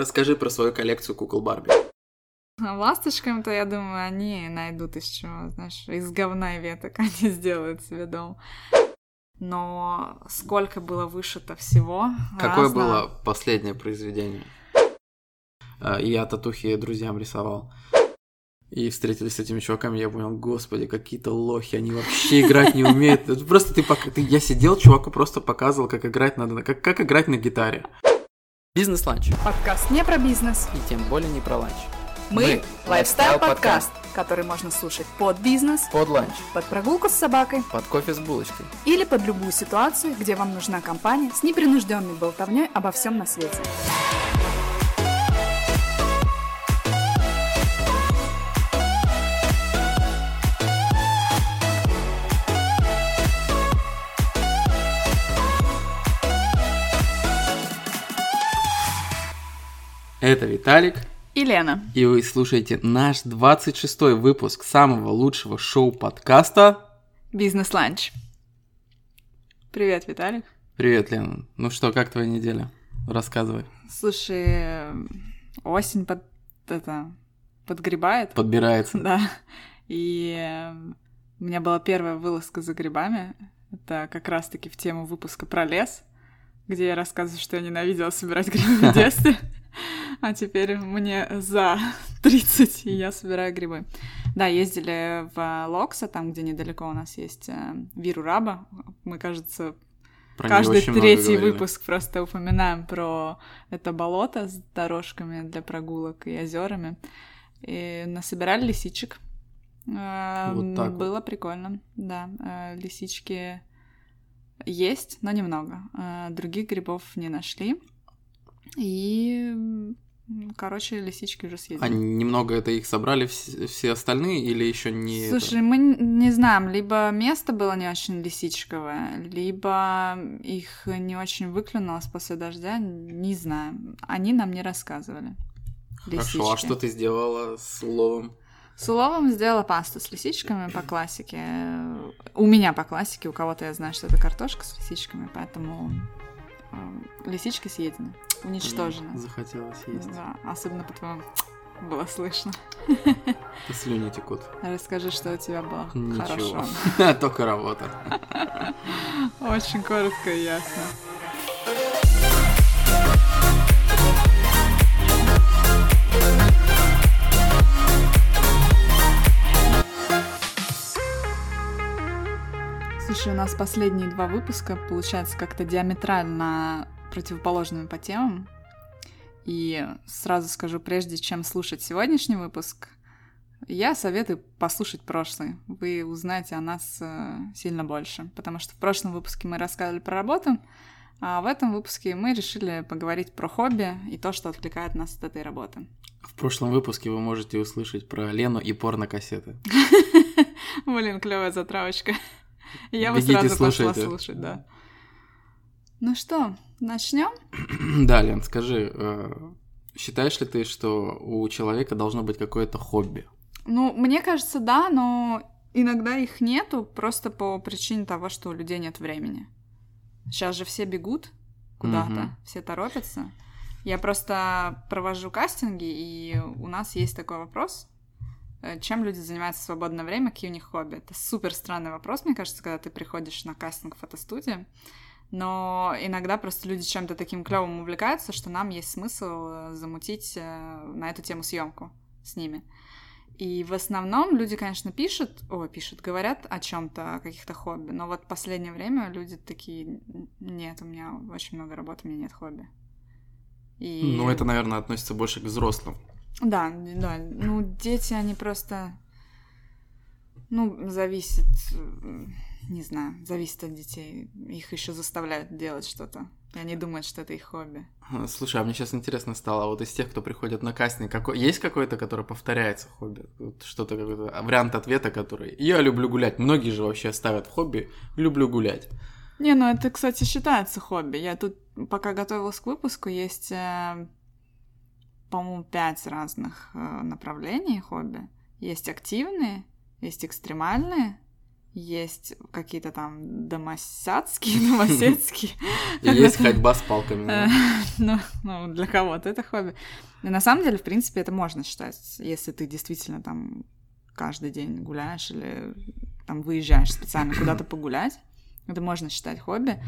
Расскажи про свою коллекцию кукол Барби. Ласточкам-то, я думаю, они найдут из чего, знаешь, из говна и веток они сделают себе дом. Но сколько было вышито всего Какое разного. было последнее произведение? А, Я татухи друзьям рисовал. И встретились с этими чуваками, я понял, господи, какие-то лохи, они вообще играть не умеют. Просто ты, ты- я сидел, чуваку просто показывал, как играть надо, как, как играть на гитаре. Бизнес-ланч. Подкаст не про бизнес. И тем более не про ланч. Мы – лайфстайл лайфстайл-подкаст, который можно слушать под бизнес, Под ланч. под прогулку с собакой Под кофе с булочкой. или под любую ситуацию, где вам нужна компания с непринужденной болтовней обо всем на свете. Это Виталик, И Лена. и вы слушаете наш 26-й выпуск самого лучшего шоу-подкаста. Бизнес-ланч. Привет, Виталик. Привет, Лена. Ну что, как твоя неделя? Рассказывай. Слушай, э, осень под это подгребает. Подбирается. Да. И э, у меня была первая вылазка за грибами. Это как раз-таки в тему выпуска про лес, где я рассказываю, что я ненавидела собирать грибы в детстве. А теперь мне за 30, и я собираю грибы. Да, ездили в Локса, там, где недалеко у нас есть э, Виру Раба. Мы, кажется, Про Каждый третий выпуск просто упоминаем про это болото с дорожками для прогулок и озерами. И насобирали лисичек. Э, Вот так вот. Было прикольно, да. Э, Лисички есть, но немного. Э, Других грибов не нашли. И, короче, лисички уже съели. А немного это их собрали вс- все остальные или еще не это? Слушай, мы н- не знаем, либо место было не очень лисичковое, либо их не очень выклюнулось после дождя, не знаю. Они нам не рассказывали. Хорошо, а лисички. что ты сделала с уловом? С уловом сделала пасту с лисичками по классике. У меня по классике, у кого-то я знаю, что это картошка с лисичками, поэтому э, лисички съедены, уничтожены. Захотелось есть. Да, особенно по твоему было слышно. И слюни текут. Расскажи, что у тебя было Ничего. хорошо. Только работа. Очень коротко и ясно. Слушай, у нас последние два выпуска, получается, как-то диаметрально противоположными по темам. И сразу скажу, прежде чем слушать сегодняшний выпуск, я советую послушать прошлый. Вы узнаете о нас э, сильно больше. Потому что в прошлом выпуске мы рассказывали про работу, а в этом выпуске мы решили поговорить про хобби и то, что отвлекает нас от этой работы. В прошлом выпуске вы можете услышать про Лену и порно-кассеты. Блин, клевая затравочка. Я бы Бегите, сразу пошла слушайте. слушать, да. Ну что, начнем? Да, Лен, скажи, э, считаешь ли ты, что у человека должно быть какое-то хобби? Ну, мне кажется, да, но иногда их нету просто по причине того, что у людей нет времени. Сейчас же все бегут куда-то, Мгм. все торопятся. Я просто провожу кастинги, и у нас есть такой вопрос. Э, Чем люди занимаются в свободное время, какие у них хобби? Это супер странный вопрос, мне кажется, когда ты приходишь на кастинг фотостудии. Но иногда просто люди чем-то таким клевым увлекаются, что нам есть смысл э, замутить э, на эту тему съемку с ними. И в основном люди, конечно, пишут, ой, пишут, говорят о чем-то, о каких-то хобби, но вот в последнее время люди такие, нет, у меня очень много работы, у меня нет хобби. И... Ну, это, наверное, относится больше к взрослым. Да, да, ну, дети, они просто, ну, зависит, не знаю, зависит от детей, их еще заставляют делать что-то, и они думают, что это их хобби. А, Слушай, а мне сейчас интересно стало, а вот из тех, кто приходит на кастинг, какой... есть какой-то, который повторяется хобби? Вот Что-то какой-то вариант ответа, который... Я люблю гулять. Многие же вообще ставят в хобби «люблю гулять». Не, ну это, кстати, считается хобби. Я тут, пока готовилась к выпуску, есть, э, по-моему, пять разных э, направлений хобби. Есть активные, есть экстремальные, есть какие-то там домосядские, домоседские. Есть ходьба с палками. Ну, ну, для кого-то это хобби. На самом деле, в принципе, это можно считать, если ты действительно там каждый день гуляешь или там выезжаешь специально куда-то погулять. Это можно считать хобби.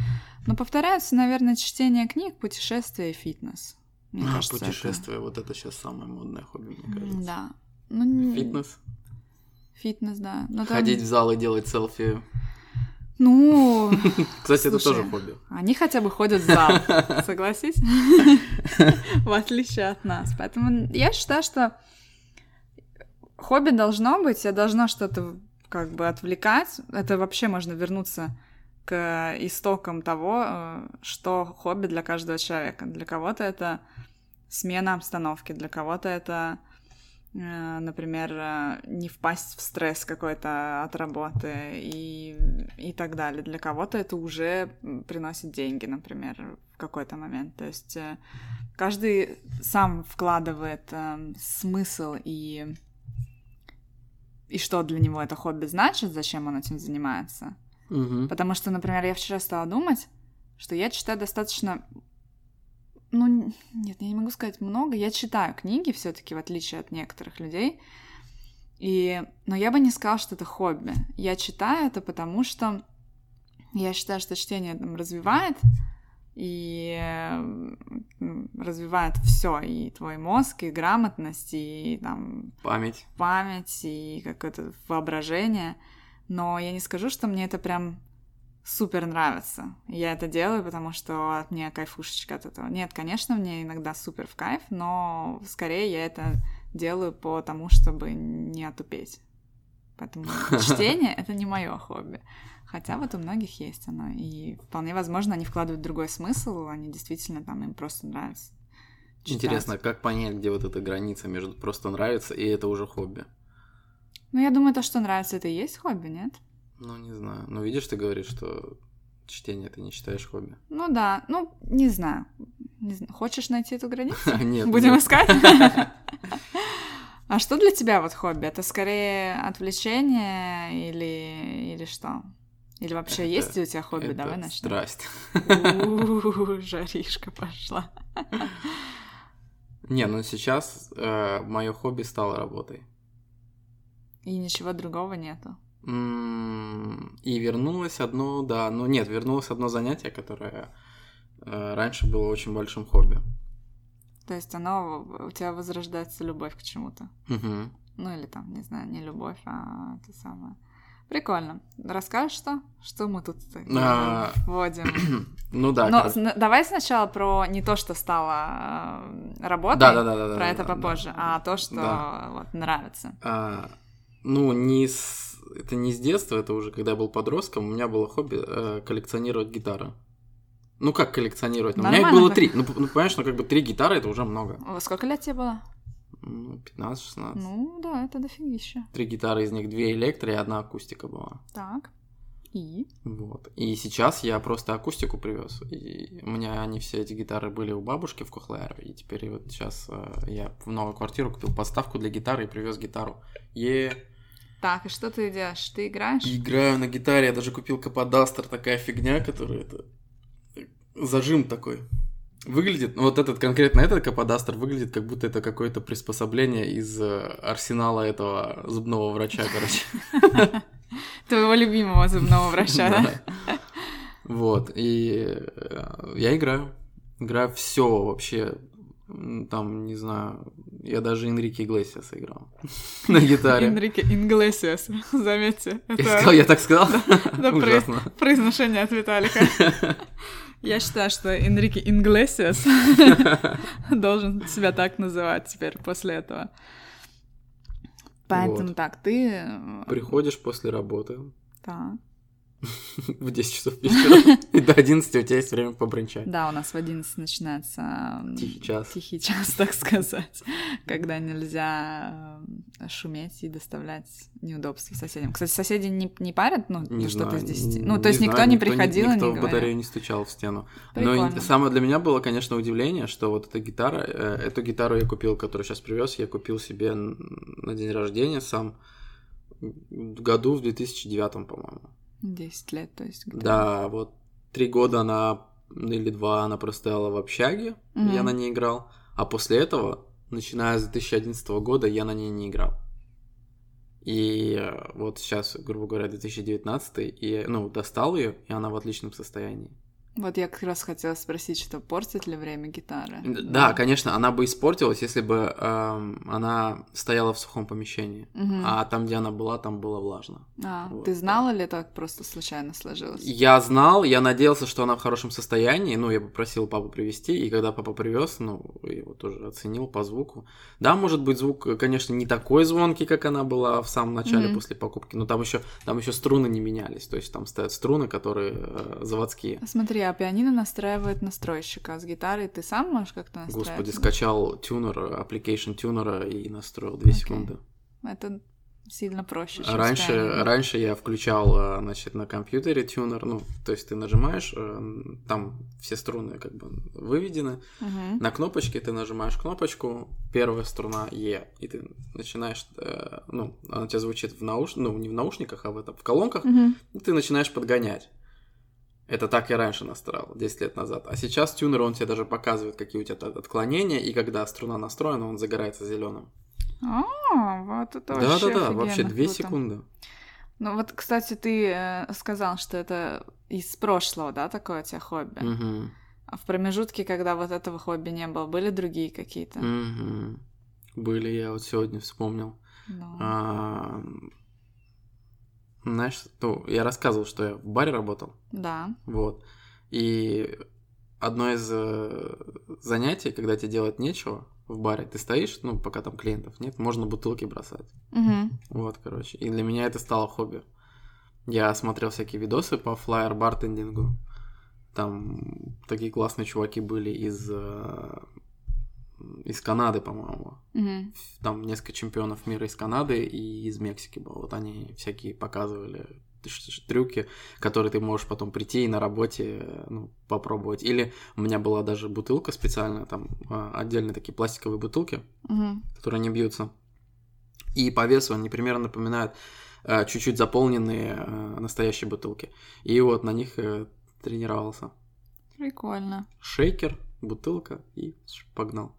Но повторяются, наверное, чтение книг, путешествия и фитнес. Мне а, кажется, путешествие, это... вот это сейчас самое модное хобби, мне кажется. Да. Ну, фитнес? Фитнес, да. Но Ходить там... в зал и делать селфи. Ну, кстати, это тоже хобби. Они хотя бы ходят в зал, согласись? В отличие от нас. Поэтому я считаю, что хобби должно быть, я должна что-то как бы отвлекать. Это вообще можно вернуться к истокам того, э, что хобби для каждого человека. Для кого-то это смена обстановки, для кого-то это, э, например, э, не впасть в стресс какой-то от работы и, и так далее. Для кого-то это уже приносит деньги, например, в какой-то момент. То есть каждый сам вкладывает смысл и и что для него это хобби значит, зачем он этим занимается. Угу. Потому что, например, я вчера стала думать, что я читаю достаточно ну, нет, я не могу сказать много. Я читаю книги все-таки, в отличие от некоторых людей. И... Но я бы не сказала, что это хобби. Я читаю это потому, что я считаю, что чтение там развивает и развивает все, и твой мозг, и грамотность, и там... Память. Память, и какое-то воображение. Но я не скажу, что мне это прям супер нравится. Я это делаю, потому что от меня кайфушечка от этого. Нет, конечно, мне иногда супер в кайф, но скорее я это делаю по тому, чтобы не отупеть. Поэтому чтение — это не мое хобби. Хотя вот у многих есть оно. И вполне возможно, они вкладывают другой смысл, они действительно там им просто нравится. Читать. Интересно, как понять, где вот эта граница между просто нравится и это уже хобби? Ну, я думаю, то, что нравится, это и есть хобби, нет? Ну, не знаю. Ну, видишь, ты говоришь, что чтение ты не считаешь хобби. Ну да, ну, не знаю. Не знаю. Хочешь найти эту границу? Нет. Будем искать? А что для тебя вот хобби? Это скорее отвлечение или, или что? Или вообще это, есть у тебя хобби? Это Давай начнем. Страсть. Жаришка пошла. Не, ну сейчас э, мое хобби стало работой. И ничего другого нету. И вернулось одно, да, ну нет, вернулось одно занятие, которое э, раньше было очень большим хобби. То есть оно у тебя возрождается любовь к чему-то. Угу. Ну или там, не знаю, не любовь, а это самое. Прикольно. Расскажешь что? Что мы тут а... вводим? ну да. Но как... давай сначала про не то, что стало э, работой, да, да, да, да, про да, это да, попозже, да, а то, что да. вот, нравится. А, ну, не с... это не с детства, это уже когда я был подростком, у меня было хобби э, коллекционировать гитары. Ну, как коллекционировать? Ну, у меня их было три. Ну, ну, понимаешь, ну, как бы три гитары, это уже много. Сколько лет тебе было? Ну, 15-16. Ну, да, это дофигища. Три гитары, из них две электро и одна акустика была. Так. И? Вот. И сейчас я просто акустику привез. И у меня они все эти гитары были у бабушки в Кохлере. И теперь вот сейчас э, я в новую квартиру купил подставку для гитары и привез гитару. Е. Так, и что ты делаешь? Ты играешь? Играю на гитаре. Я даже купил каподастер, такая фигня, которая это зажим такой. Выглядит, ну вот этот конкретно этот каподастер выглядит, как будто это какое-то приспособление из э, арсенала этого зубного врача, короче. Твоего любимого зубного врача, да? Вот, и э, я играю. Играю все вообще. Там, не знаю, я даже Энрике Иглесиас играл на гитаре. Энрике Инглесиас, заметьте. Я так сказал? Да, произношение от Виталика. Я считаю, что Энрике Инглесиас должен себя так называть теперь после этого. Поэтому вот. так, ты... Э, Приходишь после работы. Так в 10 часов вечера. И до 11 у тебя есть время побренчать. Да, у нас в 11 начинается... Тихий час. Тихий час, так сказать. Когда нельзя э, шуметь и доставлять неудобства соседям. Кстати, соседи не, не парят, ну, не что-то здесь. Ну, то есть никто не приходил никто, никто в батарею не стучал в стену. Но самое для меня было, конечно, удивление, что вот эта гитара, э, эту гитару я купил, которую сейчас привез, я купил себе на день рождения сам году, в 2009, по-моему. 10 лет, то есть. где-то. Да, вот три года она, или два, она простояла в общаге, Мгм. я на ней играл. А после этого, начиная с 2011 года, я на ней не играл. И э, вот сейчас, грубо говоря, 2019, и, ну, достал ее, и она в отличном состоянии. Вот я как раз хотела спросить, что портит ли время гитары? Д- Да, конечно, она бы испортилась, если бы эм, она стояла в сухом помещении. Мгм. А там, где она была, там было влажно. А, вот, ты да. знала ли так просто случайно сложилось? Я знал, я надеялся, что она в хорошем состоянии. Ну, я попросил папу привезти, и когда папа привез, ну, я его тоже оценил по звуку. Да, может быть, звук, конечно, не такой звонкий, как она была в самом начале Мгм. после покупки, но там еще там еще струны не менялись. То есть там стоят струны, которые э, заводские. Смотри, а пианино настраивает настройщика, а с гитарой ты сам можешь как-то настраивать? Господи, скачал тюнер, application тюнера и настроил 2 Окей. секунды. Это сильно проще, чем Раньше, пианино. раньше я включал, э, значит, на компьютере тюнер, ну, то есть ты нажимаешь, э, там все струны как бы выведены, Мгм. на кнопочке ты нажимаешь кнопочку, первая струна Е, и ты начинаешь, э, ну, она у тебя звучит в науш... ну, не в наушниках, а в, этом, в колонках, Мгм. и ты начинаешь подгонять. Это так я раньше настраивал, 10 лет назад. А сейчас тюнер, он тебе даже показывает, какие у тебя отклонения, и когда струна настроена, он загорается зеленым. А, вот это вообще Да-да-да, вообще офигенно 2 круто. секунды. Ну вот, кстати, ты э, сказал, что это из прошлого, да, такое у тебя хобби? Мгм. А в промежутке, когда вот этого хобби не было, были другие какие-то? Мгм. Были, я вот сегодня вспомнил. Ну, А, Знаешь, ну, я рассказывал, что я в баре работал, Да. вот. И одно из э, занятий, когда тебе делать нечего в баре, ты стоишь, ну, пока там клиентов нет, можно бутылки бросать. Мгм. Вот, короче. И для меня это стало хобби. Я смотрел всякие видосы по флайер бартендингу. Там такие классные чуваки были из, э, из Канады, по-моему. Мгм. Там несколько чемпионов мира из Канады и из Мексики было. Вот они всякие показывали трюки, которые ты можешь потом прийти и на работе ну, попробовать. Или у меня была даже бутылка специальная, там э, отдельные такие пластиковые бутылки, Мгм. которые не бьются. И по весу они примерно напоминают э, чуть-чуть заполненные э, настоящие бутылки. И вот на них э, тренировался. Прикольно. Шейкер, бутылка и погнал.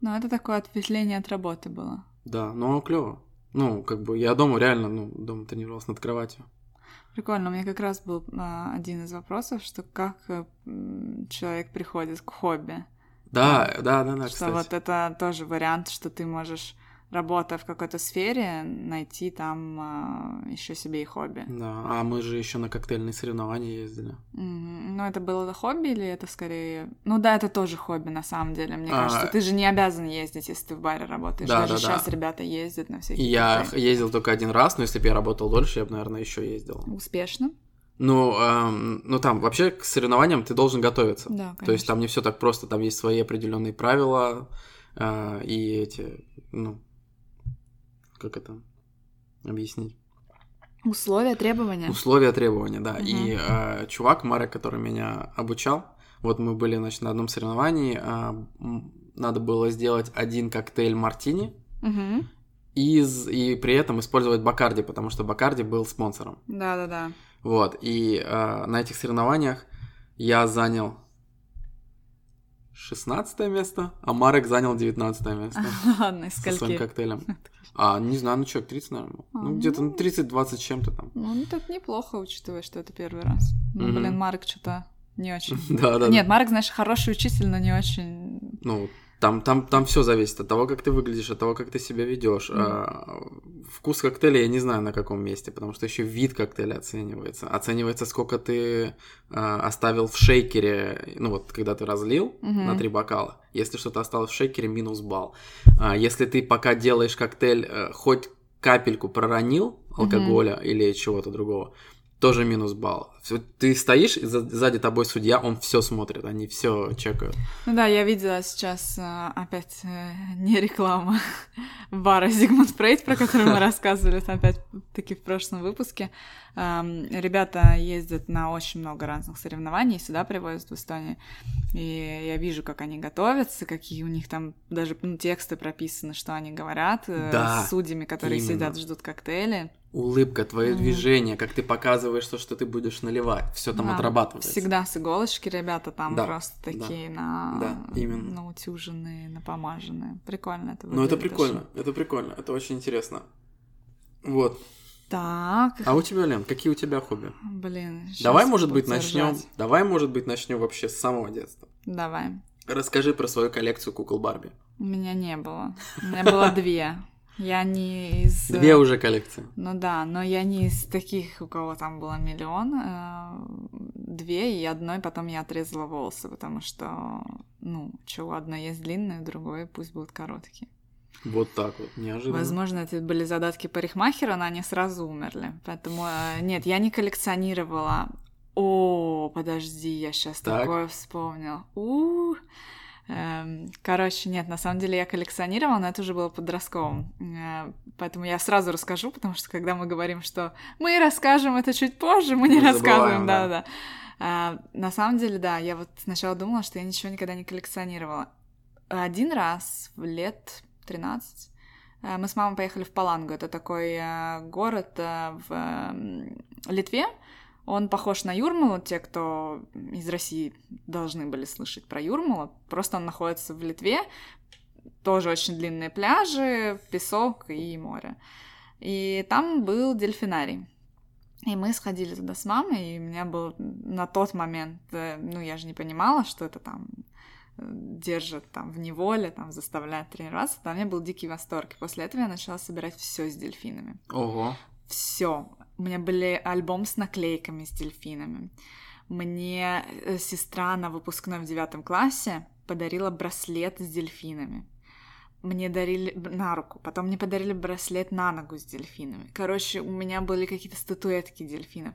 Ну, это такое ответвление от работы было. Да, но клево. Ну, как бы я дома реально, ну, дома тренировался над кроватью. Прикольно. У меня как раз был а, один из вопросов, что как э, человек приходит к хобби. Да, да, да, да, что кстати. вот это тоже вариант, что ты можешь, работая в какой-то сфере, найти там еще себе и хобби. Да, а мы же еще на коктейльные соревнования ездили. Мгм. Ну, это было хобби или это скорее... Ну да, это тоже хобби, на самом деле, мне А, кажется. Ты же не обязан ездить, если ты в баре работаешь. Да, Даже да, да. сейчас ребята ездят на всякие я коктейли. ездил только один раз, но если бы я работал дольше, я бы, наверное, еще ездил. Успешно? Ну, эм, ну там вообще к соревнованиям ты должен готовиться. Да, То есть там не все так просто, там есть свои определенные правила э, и эти, ну, как это объяснить? Условия, требования? Условия, требования, да. Мгм. И э, чувак Марек, который меня обучал, вот мы были, значит, на одном соревновании, м, надо было сделать один коктейль мартини Мгм. из, и при этом использовать Бакарди, потому что Бакарди был спонсором. Да-да-да. Вот, и э, на этих соревнованиях я занял 16 место, а Марек занял 19 место Ладно, со своим коктейлем. А, не знаю, ну что, 30, наверное. был. А, Ну, где-то ну. ну, 30-20 с чем-то там. Ну, ну, это неплохо, учитывая, что это первый раз. Ну, блин, Марк что-то не очень. Да, да. Нет, Марк, знаешь, хороший учитель, но не очень... Ну, там, там, там все зависит от того, как ты выглядишь, от того, как ты себя ведешь. Мгм. вкус коктейля я не знаю на каком месте, потому что еще вид коктейля оценивается. Оценивается, сколько ты а, оставил в шейкере, ну вот, когда ты разлил Мгм. на три бокала. Если что-то осталось в шейкере, минус балл. А, если ты пока делаешь коктейль, э, хоть капельку проронил алкоголя или чего-то другого, тоже минус балл. Ты стоишь, и за- сзади тобой судья, он все смотрит, они все чекают. Ну да, я видела сейчас э, опять э, не реклама бара Зигмунд Фрейд, про который мы рассказывали опять-таки в прошлом выпуске. Ребята ездят на очень много разных соревнований, сюда привозят в Эстонию. И я вижу, как они готовятся, какие у них там даже ну, тексты прописаны, что они говорят, э, Да, с судьями, которые именно. сидят, ждут коктейли. Улыбка, твое Мгм. движение, как ты показываешь то, что ты будешь наливать, все там Да, отрабатывается. Всегда с иголочки ребята там Да, просто да. такие на... Да, именно. наутюженные, напомаженные. Прикольно это Ну, это выглядит прикольно, очень. это прикольно, это очень интересно. Вот. Так, А у тебя, Лен, какие у тебя хобби? блин. Давай, может быть, начнем. Давай, может быть, начнем вообще с самого детства. Давай. Расскажи про свою коллекцию кукол Барби. У меня не было. У меня было две. Я не из... Две уже коллекции. Ну да, но я не из таких, у кого там было миллион. э, Две, и одной потом я отрезала волосы, потому что, ну, у одной есть длинные, у другой пусть будут короткие. Вот так вот, неожиданно. Возможно, это были задатки парикмахера, но они сразу умерли. Поэтому, э, нет, я не коллекционировала. О, подожди, я сейчас Так. такое вспомнил. У Эм, Короче, нет, на самом деле я коллекционировала, но это уже было подростковым. Э, Поэтому я сразу расскажу, потому что когда мы говорим, что мы расскажем это чуть позже, мы не Мы рассказываем, да. да-да-да. А, На самом деле, да, я вот сначала думала, что я ничего никогда не коллекционировала. Один раз в лет 13 э, мы с мамой поехали в Палангу. Это такой э, город э, в м, Литве. Он похож на Юрмалу. Те, кто из России должны были слышать про Юрмалу. Просто он находится в Литве. Тоже очень длинные пляжи, песок и море. И там был дельфинарий. И мы сходили туда с мамой, и у меня был на тот момент, э, ну, я же не понимала, что это там э, держит там в неволе, там заставляет тренироваться, там у меня был дикий восторг. И после этого я начала собирать все с дельфинами. Ого. Все. У меня были альбом с наклейками с дельфинами. Мне э, сестра на выпускной в девятом классе подарила браслет с дельфинами. Мне дарили на руку, потом мне подарили браслет на ногу с дельфинами. Короче, у меня были какие-то статуэтки дельфинов.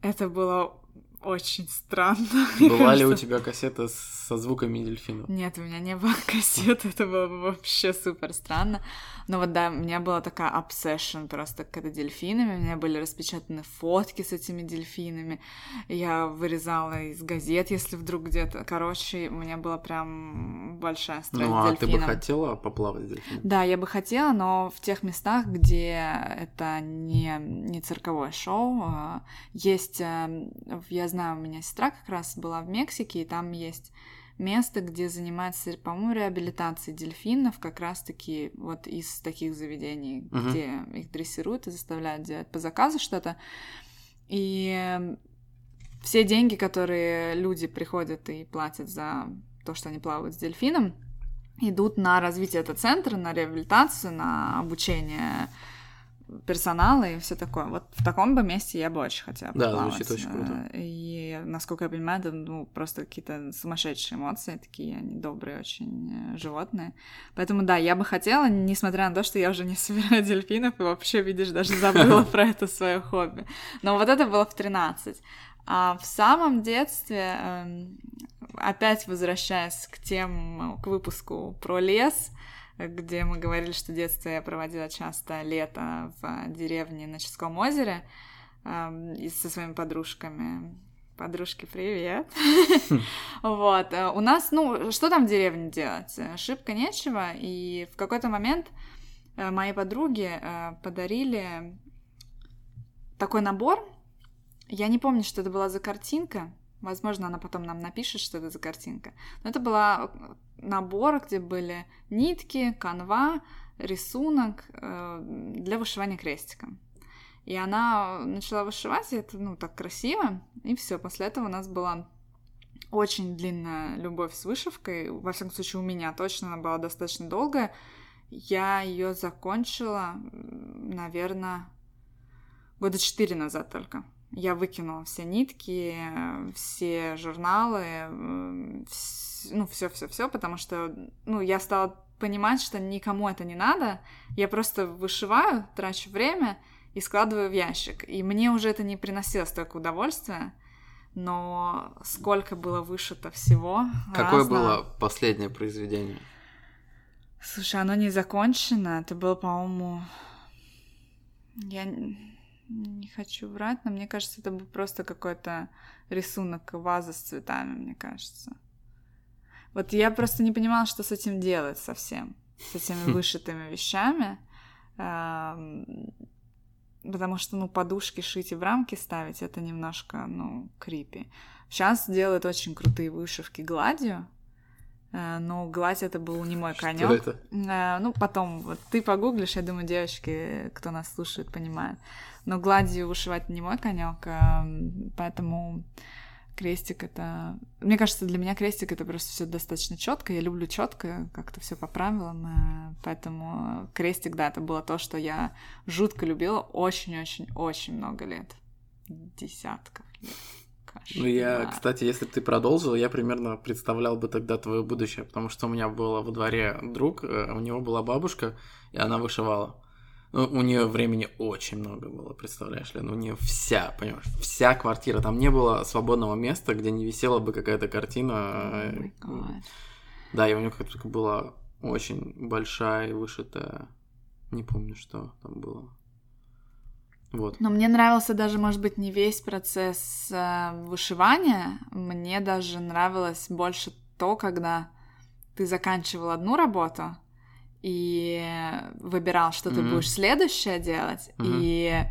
Это было очень странно. мне Бывали у тебя кассеты с- со звуками дельфинов? Нет, у меня не было кассет, это было бы вообще супер странно. Но вот да, у меня была такая obsession просто к это дельфинами, у меня были распечатаны фотки с этими дельфинами, я вырезала из газет, если вдруг где-то... Короче, у меня была прям большая страсть Ну, а ты бы хотела поплавать с дельфином? Да, я бы хотела, но в тех местах, где это не, не цирковое шоу, а, есть, э, я знаю, у меня сестра как раз была в Мексике, и там есть место, где занимается, по-моему, реабилитацией дельфинов, как раз-таки вот из таких заведений, Мгм. где их дрессируют и заставляют делать по заказу что-то. И все деньги, которые люди приходят и платят за то, что они плавают с дельфином, идут на развитие этого центра, на реабилитацию, на обучение персонала и все такое. Вот в таком бы месте я бы очень хотела Да, поплавать. звучит очень круто. Э, И, насколько я понимаю, это ну, просто какие-то сумасшедшие эмоции, такие они добрые очень э, животные. Поэтому да, я бы хотела, несмотря на то, что я уже не собираю дельфинов и вообще, видишь, даже забыла про это свое хобби. Но вот это было в 13. А в самом детстве, эм, опять возвращаясь к тем, к выпуску про лес, где мы говорили, что детство я проводила часто лето в деревне на Ческом озере эм, и со своими подружками. Подружки, привет. Вот. э, У нас, ну, что там в деревне делать? Шибко нечего. И в какой-то момент э, мои подруги э, подарили такой набор. Я не помню, что это была за картинка. Возможно, она потом нам напишет, что это за картинка. Но это была э, набор, где были нитки, канва, рисунок э, для вышивания крестиком. И она начала вышивать, и это, ну, так красиво. И все. После этого у нас была очень длинная любовь с вышивкой. Во всяком случае, у меня точно она была достаточно долгая. Я ее закончила, наверное, года четыре назад только. Я выкинула все нитки, э, все журналы, ну, все-все-все, потому что, ну, я стала понимать, что никому это не надо. Я просто вышиваю, трачу время и складываю в ящик. И мне уже это не приносило столько удовольствия, но сколько было вышито всего. Какое разного. было последнее произведение? Слушай, оно не закончено. Это было, по-моему... Я не хочу врать, но мне кажется, это был просто какой-то рисунок вазы с цветами, мне кажется. Вот я просто не понимала, что с этим делать совсем. С этими вышитыми вещами. Ам, потому что, ну, подушки шить и в рамки ставить, это немножко, ну, крипи. Сейчас делают очень крутые вышивки гладью, но гладь это был не мой конек. Что это? Э, Ну, потом, вот ты погуглишь, я думаю, девочки, кто нас слушает, понимают. Но гладью вышивать не мой конек, поэтому крестик это... Мне кажется, для меня крестик это просто все достаточно четко. Я люблю четко, как-то все по правилам. э, Поэтому крестик, да, это было то, что я жутко любила очень-очень-очень много лет. Десятков лет. Ну, я, кошмар. кстати, если бы ты продолжил, я примерно представлял бы тогда твое будущее, потому что у меня был во дворе друг, э, у него была бабушка, и она вышивала. Ну, у нее времени очень много было, представляешь ли? Ну, у нее вся, понимаешь, вся квартира. Там не было свободного места, где не висела бы какая-то картина. Oh. Да, и у нее как-то была очень большая и вышитая. Не помню, что там было. Вот. Но мне нравился даже, может быть, не весь процесс э, вышивания. Мне даже нравилось больше то, когда ты заканчивал одну работу и выбирал, что ты Мгм. будешь следующее делать. Мгм. И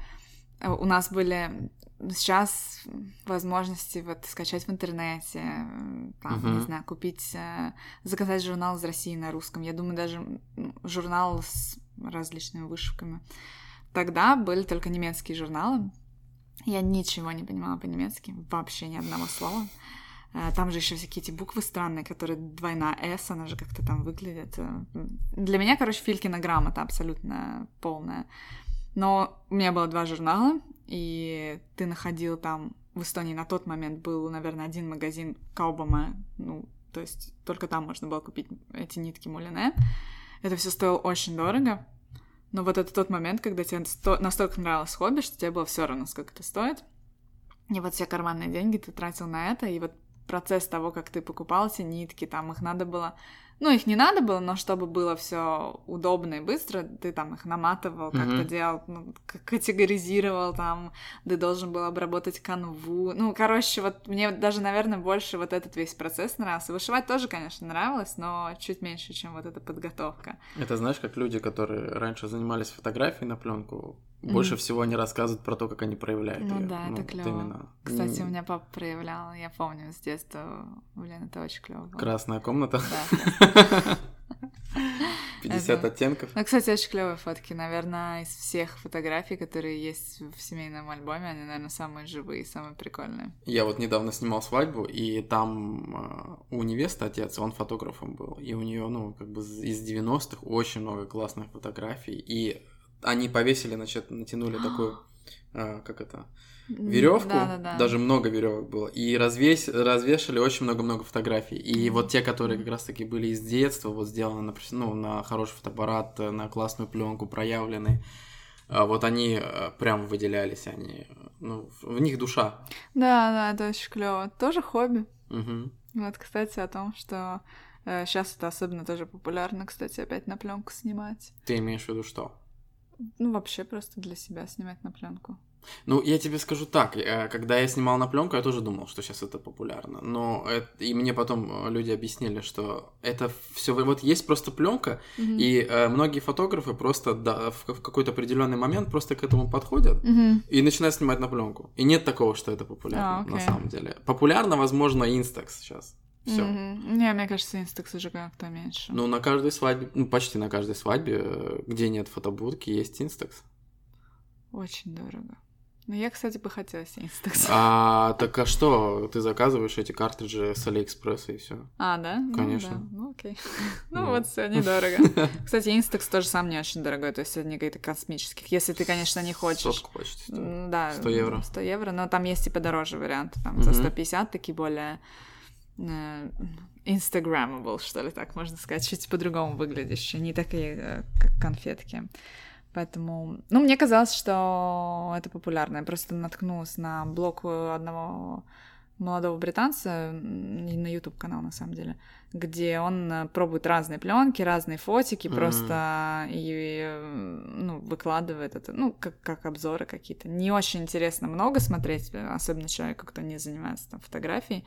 у нас были сейчас возможности вот скачать в интернете, там, не Мгм. знаю, купить, э, заказать журнал из России на русском. Я думаю, даже журнал с различными вышивками. Тогда были только немецкие журналы. Я ничего не понимала по-немецки, вообще ни одного слова. Э, Там же еще всякие эти буквы странные, которые двойная «С», она же как-то там выглядит. Э, Для меня, короче, Филькина грамота абсолютно полная. Но у меня было два журнала, и ты находил там... В Эстонии на тот момент был, наверное, один магазин Каубама, ну, то есть только там можно было купить эти нитки мулине. Это все стоило очень дорого. Но вот это тот момент, когда тебе сто- настолько нравилось хобби, что тебе было все равно, сколько это стоит. И вот все карманные деньги ты тратил на это, и вот процесс того, как ты покупал эти нитки, там их надо было... Ну, их не надо было, но чтобы было все удобно и быстро, ты там их наматывал, как-то Мгм. делал, ну, категоризировал, там, ты должен был обработать канву. Ну, короче, вот мне даже, наверное, больше вот этот весь процесс нравился. Вышивать тоже, конечно, нравилось, но чуть меньше, чем вот эта подготовка. Это знаешь, как люди, которые раньше занимались фотографией на пленку, больше Мгм. всего они рассказывают про то, как они проявляют Ну её. да, это вот клево. именно. Кстати, М, у меня папа проявлял, я помню с детства. Блин, это очень клево. Красная комната, Да. 50 Это- оттенков. Ну, кстати, очень клевые фотки. Наверное, из всех фотографий, которые есть в семейном альбоме, они, наверное, самые живые, самые прикольные. Я вот недавно снимал свадьбу, и там э, у невесты отец, он фотографом был, и у нее, ну, как бы из 90-х очень много классных фотографий, и они повесили, значит, натянули такую, э, как это, веревку, даже много веревок было, и развесь, развешали очень много-много фотографий. И вот те, которые как раз-таки были из детства, вот сделаны на, ну, на хороший фотоаппарат, э, на классную пленку, проявлены, а вот они э, прям выделялись, они, э, ну, в них душа. Да, да, это очень клево. Тоже хобби. Мгм. Вот, кстати, о том, что сейчас это особенно тоже популярно, кстати, опять на пленку снимать. Ты имеешь в виду что? Ну, вообще просто для себя снимать на пленку. Ну, я тебе скажу так, э, когда я снимал на пленку, я тоже думал, что сейчас это популярно. Но это- и мне потом э, люди объяснили, что это все вот есть просто пленка, Мгм. и э, многие фотографы просто да, в, в какой-то определенный момент просто к этому подходят Мгм. и начинают снимать на пленку. И нет такого, что это популярно А, на окей. самом деле. Популярно, возможно, Instax сейчас. Все. Мгм. Не, мне кажется, инстакс уже как-то меньше. Ну, на каждой свадьбе, ну, почти на каждой свадьбе, э, где нет фотобудки, есть Instax. Очень дорого. Ну, я, кстати, бы хотела себе инстакс. А так а что? Ты заказываешь эти картриджи с Алиэкспресса и все. А, да? Ну, Конечно. да. Ну, окей. Ну, Ну. вот все, недорого. Кстати, инстакс тоже сам не очень дорогой, то есть не какие-то космических, если ты, конечно, не хочешь. Сотку почти. стоит. Да. 100 евро. 100 евро, но там есть и подороже варианты, там за Мгм. 150 такие более инстаграммабл, что ли, так можно сказать, чуть по-другому выглядящие, не такие, э, как конфетки. Поэтому, ну, мне казалось, что это популярно. Я просто наткнулась на блог одного молодого британца на YouTube канал на самом деле, где он э, пробует разные пленки, разные фотики, Мгм. просто и э, ну, выкладывает это, ну, как, как обзоры какие-то. Не очень интересно много смотреть, э, особенно человеку, кто не занимается там фотографией,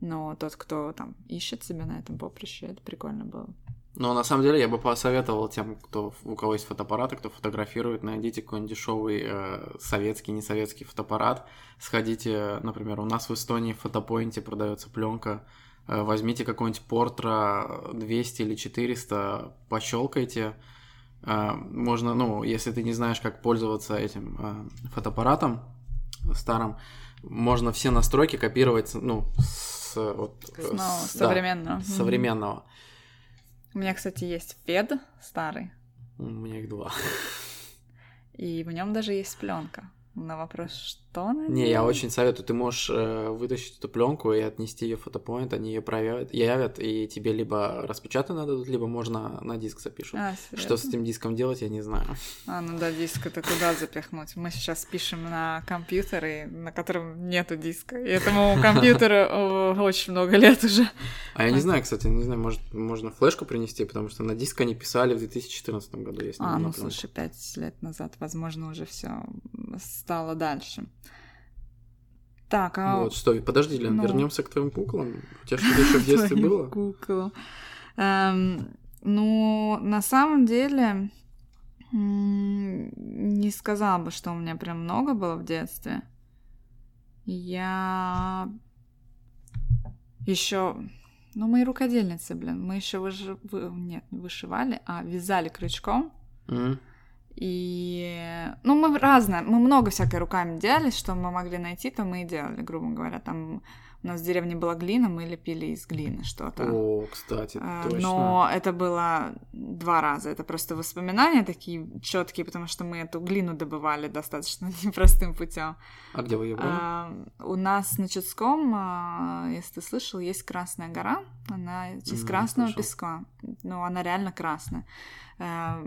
но тот, кто там ищет себя на этом поприще, это прикольно было. Но на самом деле я бы посоветовал тем, кто, у кого есть фотоаппараты, кто фотографирует, найдите какой-нибудь дешевый э, советский, не советский фотоаппарат. Сходите, например, у нас в Эстонии в фотопоинте продается пленка. Э, возьмите какой-нибудь Портра 200 или 400, пощелкайте. Э, можно, ну, если ты не знаешь, как пользоваться этим э, фотоаппаратом старым, можно все настройки копировать, ну, с, вот, С нового, с- да, современного. с Мгм. современного. У меня, кстати, есть фед старый, У меня их два. и в нем даже есть пленка. На вопрос, что на Не, я очень советую. Ты можешь э, вытащить эту пленку и отнести ее в фотопоинт, они ее проявят, явят, и тебе либо распечатанно дадут, либо можно на диск запишут. А, Что с этим диском делать, я не знаю. А, ну да, диск это куда запихнуть? Мы сейчас пишем на компьютере, на котором нету диска. И этому компьютеру очень много лет уже. А я не знаю, кстати, не знаю, может, можно флешку принести, потому что на диск они писали в 2014 году. Если А, ну слушай, пять лет назад, возможно, уже все стало дальше. Так, а Вот, что, подожди, Лен, ну. вернемся к твоим куклам. У тебя что-то еще в детстве было? куклам. Эм, ну, на самом деле, не сказала бы, что у меня прям много было в детстве. Я еще, ну, мы рукодельницы, блин, мы еще выжи... вы- нет, не вышивали, а вязали крючком. М? И, ну, мы разное, мы много всякой руками делали, что мы могли найти, то мы и делали, грубо говоря. Там у нас в деревне была глина, мы лепили из глины что-то. О, кстати, А, точно. Но это было два раза. Это просто воспоминания такие четкие, потому что мы эту глину добывали достаточно непростым путем. А где вы ее брали? А, у нас на Чудском, а, если ты слышал, есть Красная гора. Она из Не красного слышал. песка. Ну, она реально красная. А,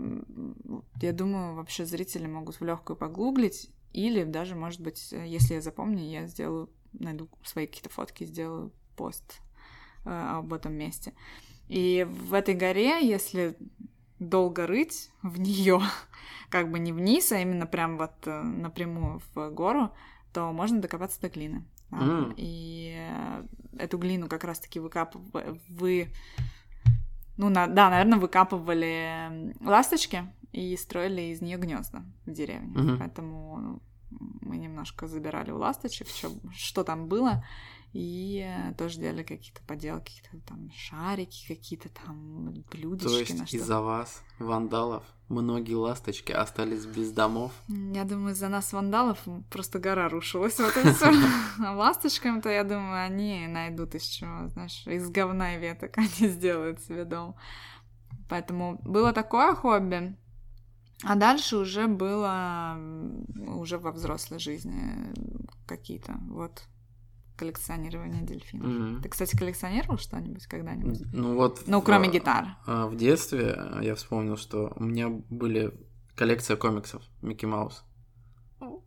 Я думаю, вообще зрители могут в легкую погуглить. Или даже, может быть, если я запомню, я сделаю, найду свои какие-то фотки, сделаю пост э, об этом месте. И в этой горе, если долго рыть в нее, как бы не вниз, а именно прям вот э, напрямую в гору, то можно докопаться до глины. Да. М. И э, эту глину как раз-таки выкапывали, вы, ну на- да, наверное, выкапывали ласточки и строили из нее гнезда в деревне. Мгм. Поэтому ну, мы немножко забирали у ласточек, чё- что там было, и э, тоже делали какие-то поделки, какие-то там шарики, какие-то там блюдечки То есть что. из-за вас, вандалов, многие ласточки остались без домов. Я думаю, из-за нас вандалов просто гора рушилась. Вот и все. А ласточкам-то, я думаю, они найдут из чего, знаешь, из говна и веток они сделают себе дом. Поэтому было такое хобби. А дальше уже было уже во взрослой жизни какие-то вот коллекционирование дельфинов. Мгм. Ты, кстати, коллекционировал что-нибудь когда-нибудь? Ну вот... Ну, в- кроме гитар. а, В детстве э, я вспомнил, что у меня были коллекция комиксов Микки Маус.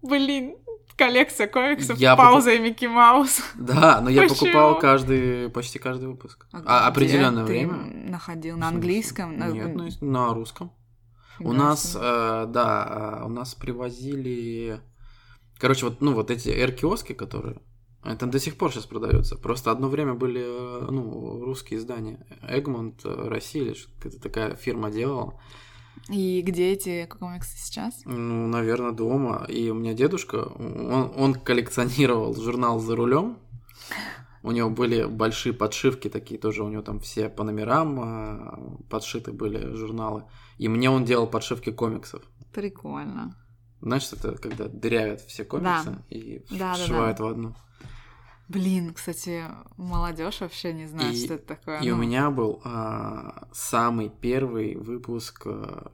Блин, коллекция комиксов Я Пауза и Микки Маус. Да, но я Почему? покупал каждый, почти каждый выпуск. А, определенное где ты время. находил В на английском? На- Нет, ну, на русском. У нас, э, да, э, у нас привозили... Короче, вот, ну, вот эти R-киоски, которые... Это до сих пор сейчас продается. Просто одно время были, э, ну, русские издания. Egmont, э, Россия, какая-то такая фирма делала. И где эти комиксы сейчас? Ну, наверное, дома. И у меня дедушка, он, он коллекционировал журнал «За рулем». У него были большие подшивки такие, тоже у него там все по номерам подшиты были журналы. И мне он делал подшивки комиксов. Прикольно. Знаешь, это когда дырявят все комиксы и Да, да, вшивают в одну. Блин, кстати, молодежь вообще не знает, И- что это такое. И у Ну, меня был а, самый первый выпуск а,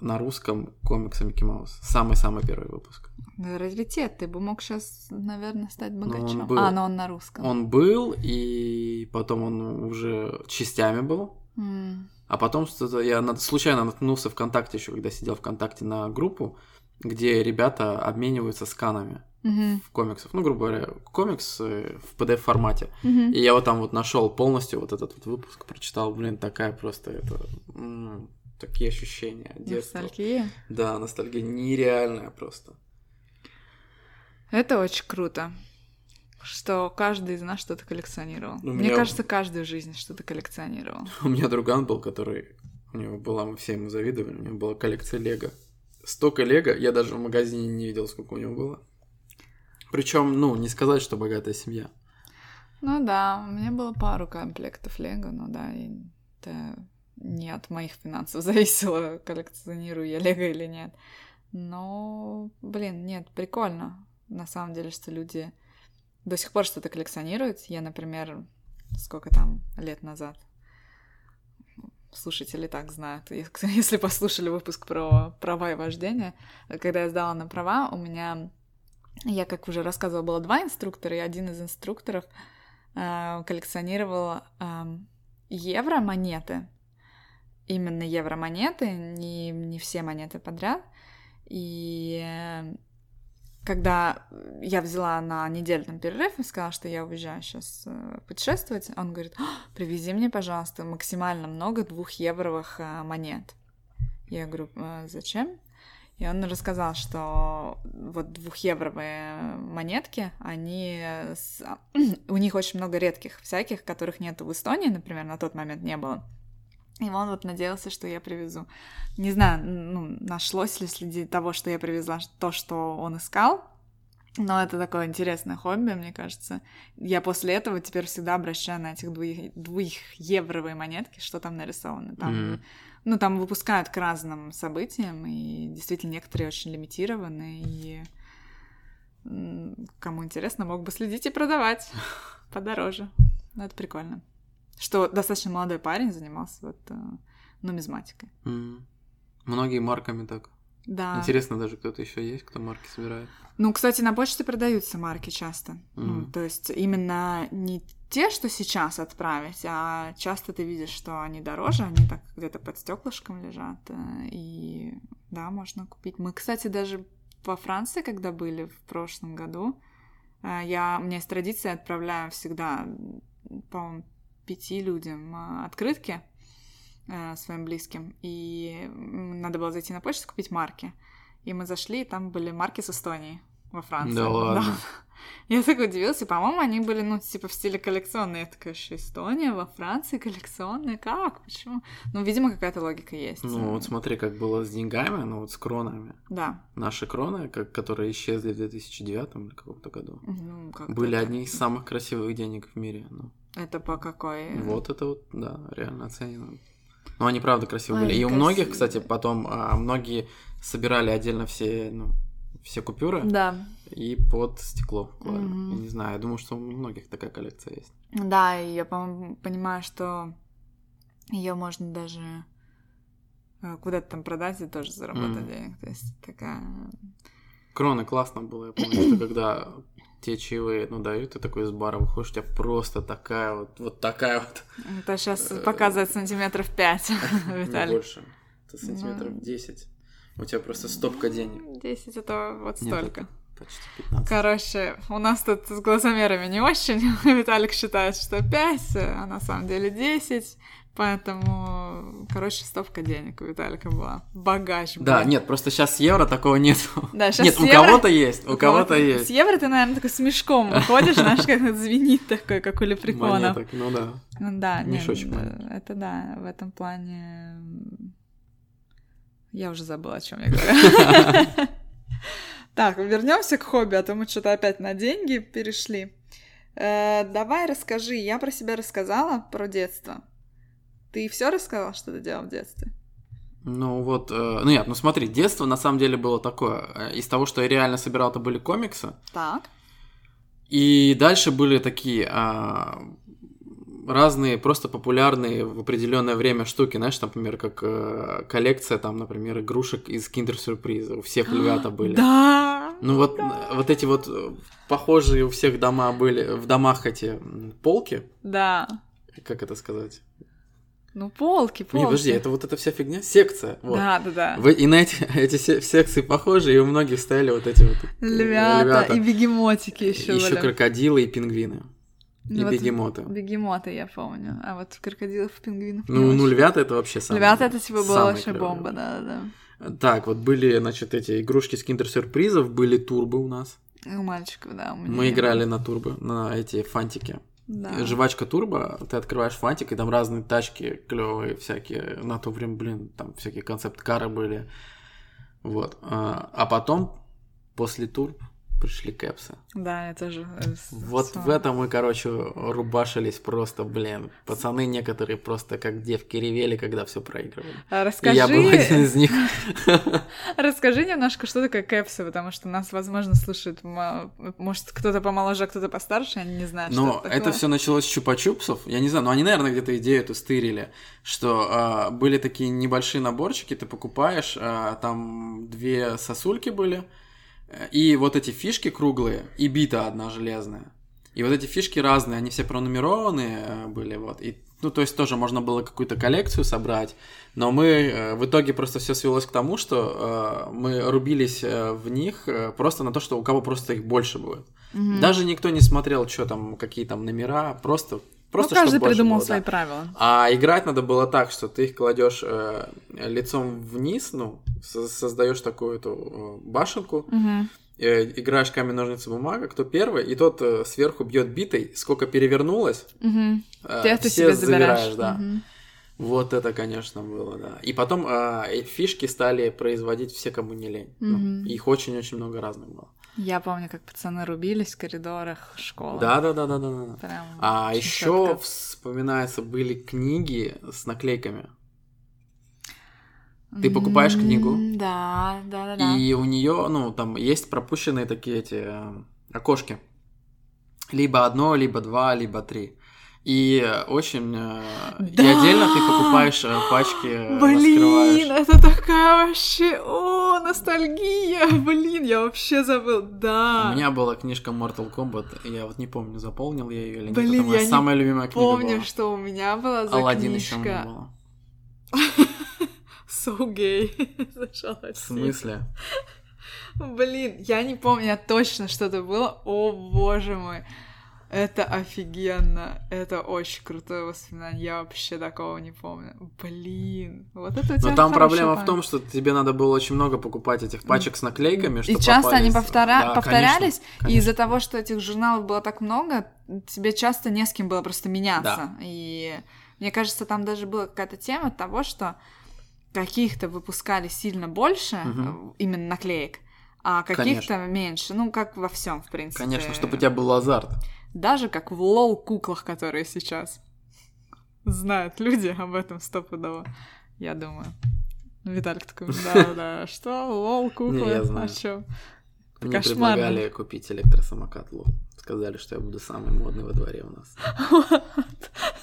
на русском комикса Микки Маус. Самый-самый первый выпуск. ну, Раритет, ты бы мог сейчас, наверное, стать богачом. был. А, но он на русском. Он был, и потом он уже частями был. М, А потом что-то я случайно наткнулся ВКонтакте еще, когда сидел ВКонтакте на группу, где ребята обмениваются сканами мгм, в комиксов. Ну, грубо говоря, комикс э, в PDF-формате. мгм. И я вот там вот нашел полностью вот этот вот выпуск, прочитал, блин, такая просто это... м, такие ощущения детства. Ностальгия. Да, ностальгия нереальная просто. Это очень круто, что каждый из нас что-то коллекционировал. Ну, у Мне меня- кажется, каждый в жизни что-то коллекционировал. У меня друган был, который У него была, мы все ему завидовали, у него была коллекция Лего. Столько Лего, я даже в магазине не видел, сколько у него было. Причем, ну, не сказать, что богатая семья. Ну да, у меня было пару комплектов Лего, но да, это не от моих финансов зависело, коллекционирую я Лего или нет. Но, блин, нет, прикольно. На самом деле, что люди до сих пор что-то коллекционируют. Я, например, сколько там лет назад, слушатели так знают, если послушали выпуск про права и вождение, когда я сдала на права, у меня, я, как уже рассказывала, было два инструктора, и один из инструкторов э, коллекционировал э, евро-монеты, именно евро-монеты, не, не все монеты подряд, и э, когда я взяла на недельный перерыв и сказала, что я уезжаю сейчас э, путешествовать, он говорит, привези мне, пожалуйста, максимально много двухевровых э, монет. Я говорю, «Э, зачем? И он рассказал, что вот двухевровые монетки, они... С... У них очень много редких всяких, которых нет в Эстонии, например, на тот момент не было. И он вот надеялся, что я привезу. Не знаю, ну, нашлось ли среди того, что я привезла, то, что он искал. Но это такое интересное хобби, мне кажется. Я после этого теперь всегда обращаю на этих двухевровые монетки, что там нарисовано. Там, mm-hmm. Ну, там выпускают к разным событиям, и действительно некоторые очень лимитированы, и кому интересно, мог бы следить и продавать подороже. Ну, это прикольно что достаточно молодой парень занимался вот э, нумизматикой. Mm. Многие марками так. Да. Интересно даже, кто-то еще есть, кто марки собирает. Ну, кстати, на почте продаются марки часто. Mm. Ну, то есть именно не те, что сейчас отправить, а часто ты видишь, что они дороже, они так где-то под стеклышком лежат. Э, и да, можно купить. Мы, кстати, даже во Франции, когда были в прошлом году, э, я, у меня есть традиция, отправляю всегда, по-моему, пяти людям а, открытки э, своим близким, и надо было зайти на почту купить марки. И мы зашли, и там были марки с Эстонии во Франции. Да ладно. Да. Я так удивилась, и, по-моему, они были, ну, типа, в стиле коллекционные. Я такая, что Эстония во Франции коллекционные? Как? Почему? Ну, видимо, какая-то логика есть. Ну, вот смотри, как было с деньгами, ну, вот с кронами. Да. Наши кроны, как, которые исчезли в 2009 или каком-то году, ну, были одни из самых красивых денег в мире. Ну. Это по какой? Вот это вот, да, реально оценено. Но они правда красивые были. И у многих, кстати, потом а, многие собирали отдельно все, ну, все купюры. Да. И под стекло. Mm-hmm. Я не знаю, я думаю, что у многих такая коллекция есть. Да, и я, по-моему, понимаю, что ее можно даже э, куда-то там продать и тоже заработать mm. денег. То есть такая... Кроны классно было, я помню, что когда те чаевые, ну, дают, ты такой из бара выходишь, у тебя просто такая вот, вот такая вот. Это сейчас э, показывает сантиметров 5, Виталий. Больше. Это сантиметров 10. У тебя просто стопка денег. 10 это вот столько. Нет, почти 15. Короче, у нас тут с глазомерами не очень. Виталик считает, что 5, а на самом деле 10. Поэтому, короче, стопка денег у Виталика была. Богач был. Да, нет, просто сейчас с евро такого нет. Да, сейчас нет, у евро... кого-то есть, у, кого-то есть. С евро ты, наверное, такой с мешком выходишь, знаешь, как это звенит такой, как у лепрекона. Монеток, ну да. Ну да, Мешочек нет, это да, в этом плане... Я уже забыла, о чем я говорю. Так, вернемся к хобби, а то мы что-то опять на деньги перешли. Э, давай расскажи, я про себя рассказала, про детство. Ты все рассказал, что ты делал в детстве? Ну вот, э, ну нет, ну смотри, детство на самом деле было такое. Э, из того, что я реально собирал, это были комиксы. Так. И дальше были такие э, разные, просто популярные в определенное время штуки, знаешь, например, как э, коллекция, там, например, игрушек из киндер-сюрприза. У всех львята были. Да! Ну вот, да. вот эти вот э, похожие у всех дома были, в домах эти полки. Да. Как это сказать? Ну, полки, полки. Не, подожди, это вот эта вся фигня, секция. Вот. Да, да, да. Вы, и на эти, эти секции похожи, и у многих стояли вот эти вот львята, львята. и бегемотики еще. Еще крокодилы и пингвины. И ну, бегемоты. Бегемоты я помню. А вот крокодилов и пингвинов. Ну, ну, львята это вообще самое. Львята это типа была вообще бомба, да, да. Так, вот были, значит, эти игрушки с киндер-сюрпризов, были турбы у нас. У мальчиков, да. У меня Мы играли на турбы, на эти фантики. Да. Жвачка турбо, ты открываешь фантик, и там разные тачки клевые всякие. На то время, блин, там всякие концепт-кары были. Вот. А а потом, после турб, пришли кэпсы. Да, я тоже. э, Вот в этом мы, короче, рубашились просто, блин. Пацаны некоторые просто как девки ревели, когда все проигрывали. А И Расскажи, я был один из них. расскажи немножко, что такое кэпсы, потому что нас, возможно, слушают, может, кто-то помоложе, а кто-то постарше, я не знаю, Но это все началось с чупа-чупсов. Я не знаю, но они, наверное, где-то идею эту стырили, что а, были такие небольшие наборчики, ты покупаешь, а, там две сосульки были, и вот эти фишки круглые, и бита одна железная. И вот эти фишки разные, они все пронумерованные э, были, вот. И, ну, то есть тоже можно было какую-то коллекцию собрать, но мы э, в итоге просто все свелось к тому, что э, мы рубились э, в них просто на то, что у кого просто их больше будет. Мгм. Даже никто не смотрел, что там, какие там номера, просто, просто ну, каждый придумал было, свои да. правила. А играть надо было так, что ты их кладешь э, лицом вниз, ну, со- создаешь такую эту э, башенку, Мгм. э, играешь камень, ножницы, бумага, кто первый, и тот э, сверху бьет битой, сколько перевернулось, Мгм. э, Ты это все себе забираешь. да. Мгм. Вот это, конечно, было, да. И потом э, фишки стали производить все, кому не лень. Ну, Мгм. их очень-очень много разных было. Я помню, как пацаны рубились в коридорах школы. Да, да, да, да, да, да. Прям А еще чётко. вспоминается, были книги с наклейками. Ты покупаешь книгу, Да, да, да, да. И у нее, ну, там есть пропущенные такие эти э, окошки. Либо одно, либо два, либо три. И очень... э, И Да! отдельно ты покупаешь э, пачки, э, Блин, это такая вообще... О, ностальгия! Блин, я вообще забыл. Да. У меня была книжка Mortal Kombat, я вот не помню, заполнил я ее или нет. Блин, я не самая любимая книга Помню, была. что у меня была за Алладин еще у книжка. была. So gay. В смысле? Блин, я не помню, я точно что-то было. О, боже мой. Это офигенно. Это очень крутое воспоминание. Я вообще такого не помню. Блин. Вот это у тебя Но там проблема в память. том, что тебе надо было очень много покупать этих пачек с наклейками, И чтобы часто они попались. повтора- Да, повторялись, конечно, и конечно. из-за того, что этих журналов было так много, тебе часто не с кем было просто меняться. Да. И мне кажется, там даже была какая-то тема того, что каких-то выпускали сильно больше э, именно наклеек, а каких-то меньше. Ну, как во всем, в принципе. Конечно, чтобы у тебя был азарт. Даже как в LOL куклах, которые сейчас знают люди об этом стопудово, я думаю. Виталик такой, да, да, что, LOL, куклы, Не, я а чё? Мне Кошмарно. предлагали купить электросамокат LOL. Сказали, что я буду самый модный во дворе у нас.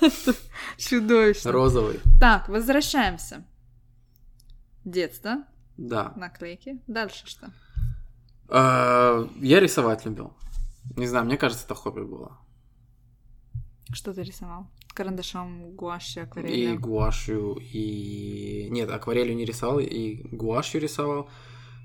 Чудовищно. Розовый. Так, возвращаемся. Детство, Да. наклейки. Дальше что? А, Я рисовать любил. Не знаю, мне кажется, это хобби было. Что ты рисовал? Карандашом, гуашью, И акварелью? гуашью, и... Нет, акварелью не рисовал, и гуашью рисовал.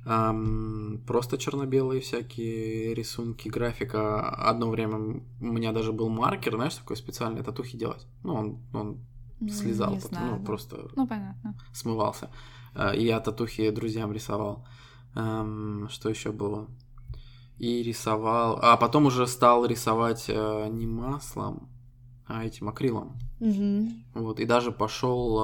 Ам, просто черно-белые всякие рисунки, графика. Одно время у меня даже был маркер, знаешь, такой специальный татухи делать. Ну, он, он М, слезал, не потом, знаю, ну, да. просто Ну, понятно. смывался. А, И я татухи друзьям рисовал. Ам, Что еще было? И рисовал. А потом уже стал рисовать э, не маслом, а этим акрилом. Мгм. Вот. И даже пошел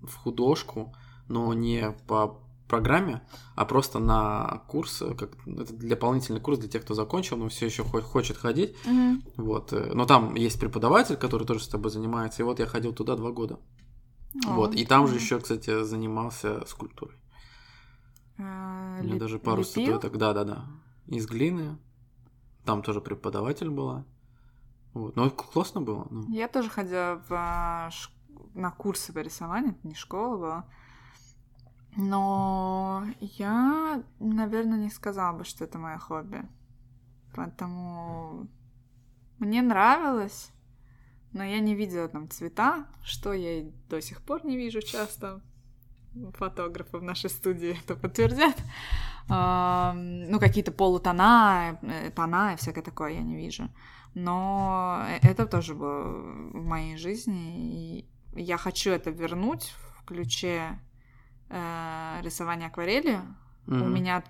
в художку, но не по программе, а просто на курс, э, как это дополнительный курс для тех, кто закончил, но все еще хочет ходить. Мгм. Вот. э, Но там есть преподаватель, который тоже с тобой занимается. И вот я ходил туда два года. О, Вот, и там же еще, кстати, занимался скульптурой. А, У меня даже пару статуэток, да-да-да, из глины. Там тоже преподаватель была. Вот, но классно было. ну. Я тоже ходила в, а, на курсы по рисованию, это не школа была. Но я, наверное, не сказала бы, что это мое хобби. Поэтому мне нравилось, но я не видела там цвета, что я и до сих пор не вижу часто. Фотографы в нашей студии это подтвердят. Ну, какие-то полутона, э, тона и всякое такое я не вижу. Но э- это тоже было в моей жизни, и я хочу это вернуть в ключе э, рисования акварелью. У Мгм. меня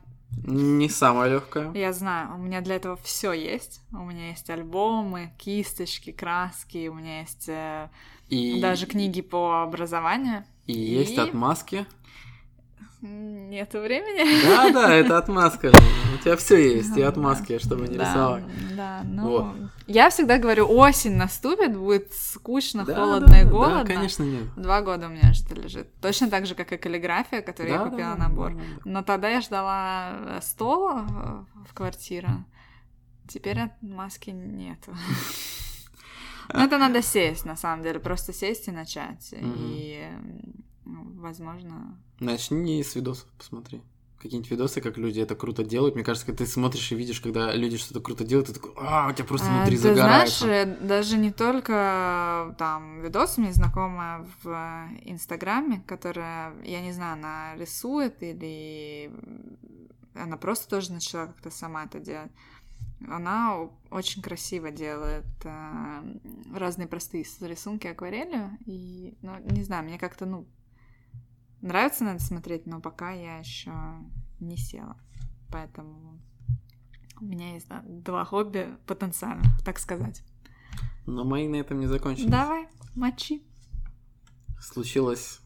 Не самая легкая. Я знаю, у меня для этого все есть. У меня есть альбомы, кисточки, краски, у меня есть э, И, даже книги по образованию. и есть и- отмазки. Нету времени. Да, да, это отмазка. У тебя все есть, и отмазки, чтобы не Да, рисовать. Да, ну... Вот. Я всегда говорю, осень наступит, будет скучно, Да, холодно да, и голодно. Да, конечно, нет. Два года у меня что лежит. Точно так же, как и каллиграфия, которую Да, я купила да, набор. да, да. Но тогда я ждала э, стол э, в квартиру. Теперь маски нету. Ну, это надо сесть, на самом деле. Просто сесть и начать. И, возможно... Начни с видосов, посмотри. Какие-нибудь видосы, как люди это круто делают. Мне кажется, когда ты смотришь и видишь, когда люди что-то круто делают, ты такой, а, у тебя просто А, внутри Ты загорается. знаешь, э, даже не только там видосы, мне знакомая в э, Инстаграме, которая, я не знаю, она рисует или она просто тоже начала как-то сама это делать. Она очень красиво делает э, разные простые рисунки акварелью. И, ну, не знаю, мне как-то, ну, нравится на это смотреть, но пока я еще не села. Поэтому у меня есть да, два хобби потенциально, так сказать. Но мои на этом не закончились. Давай, мочи. Случилось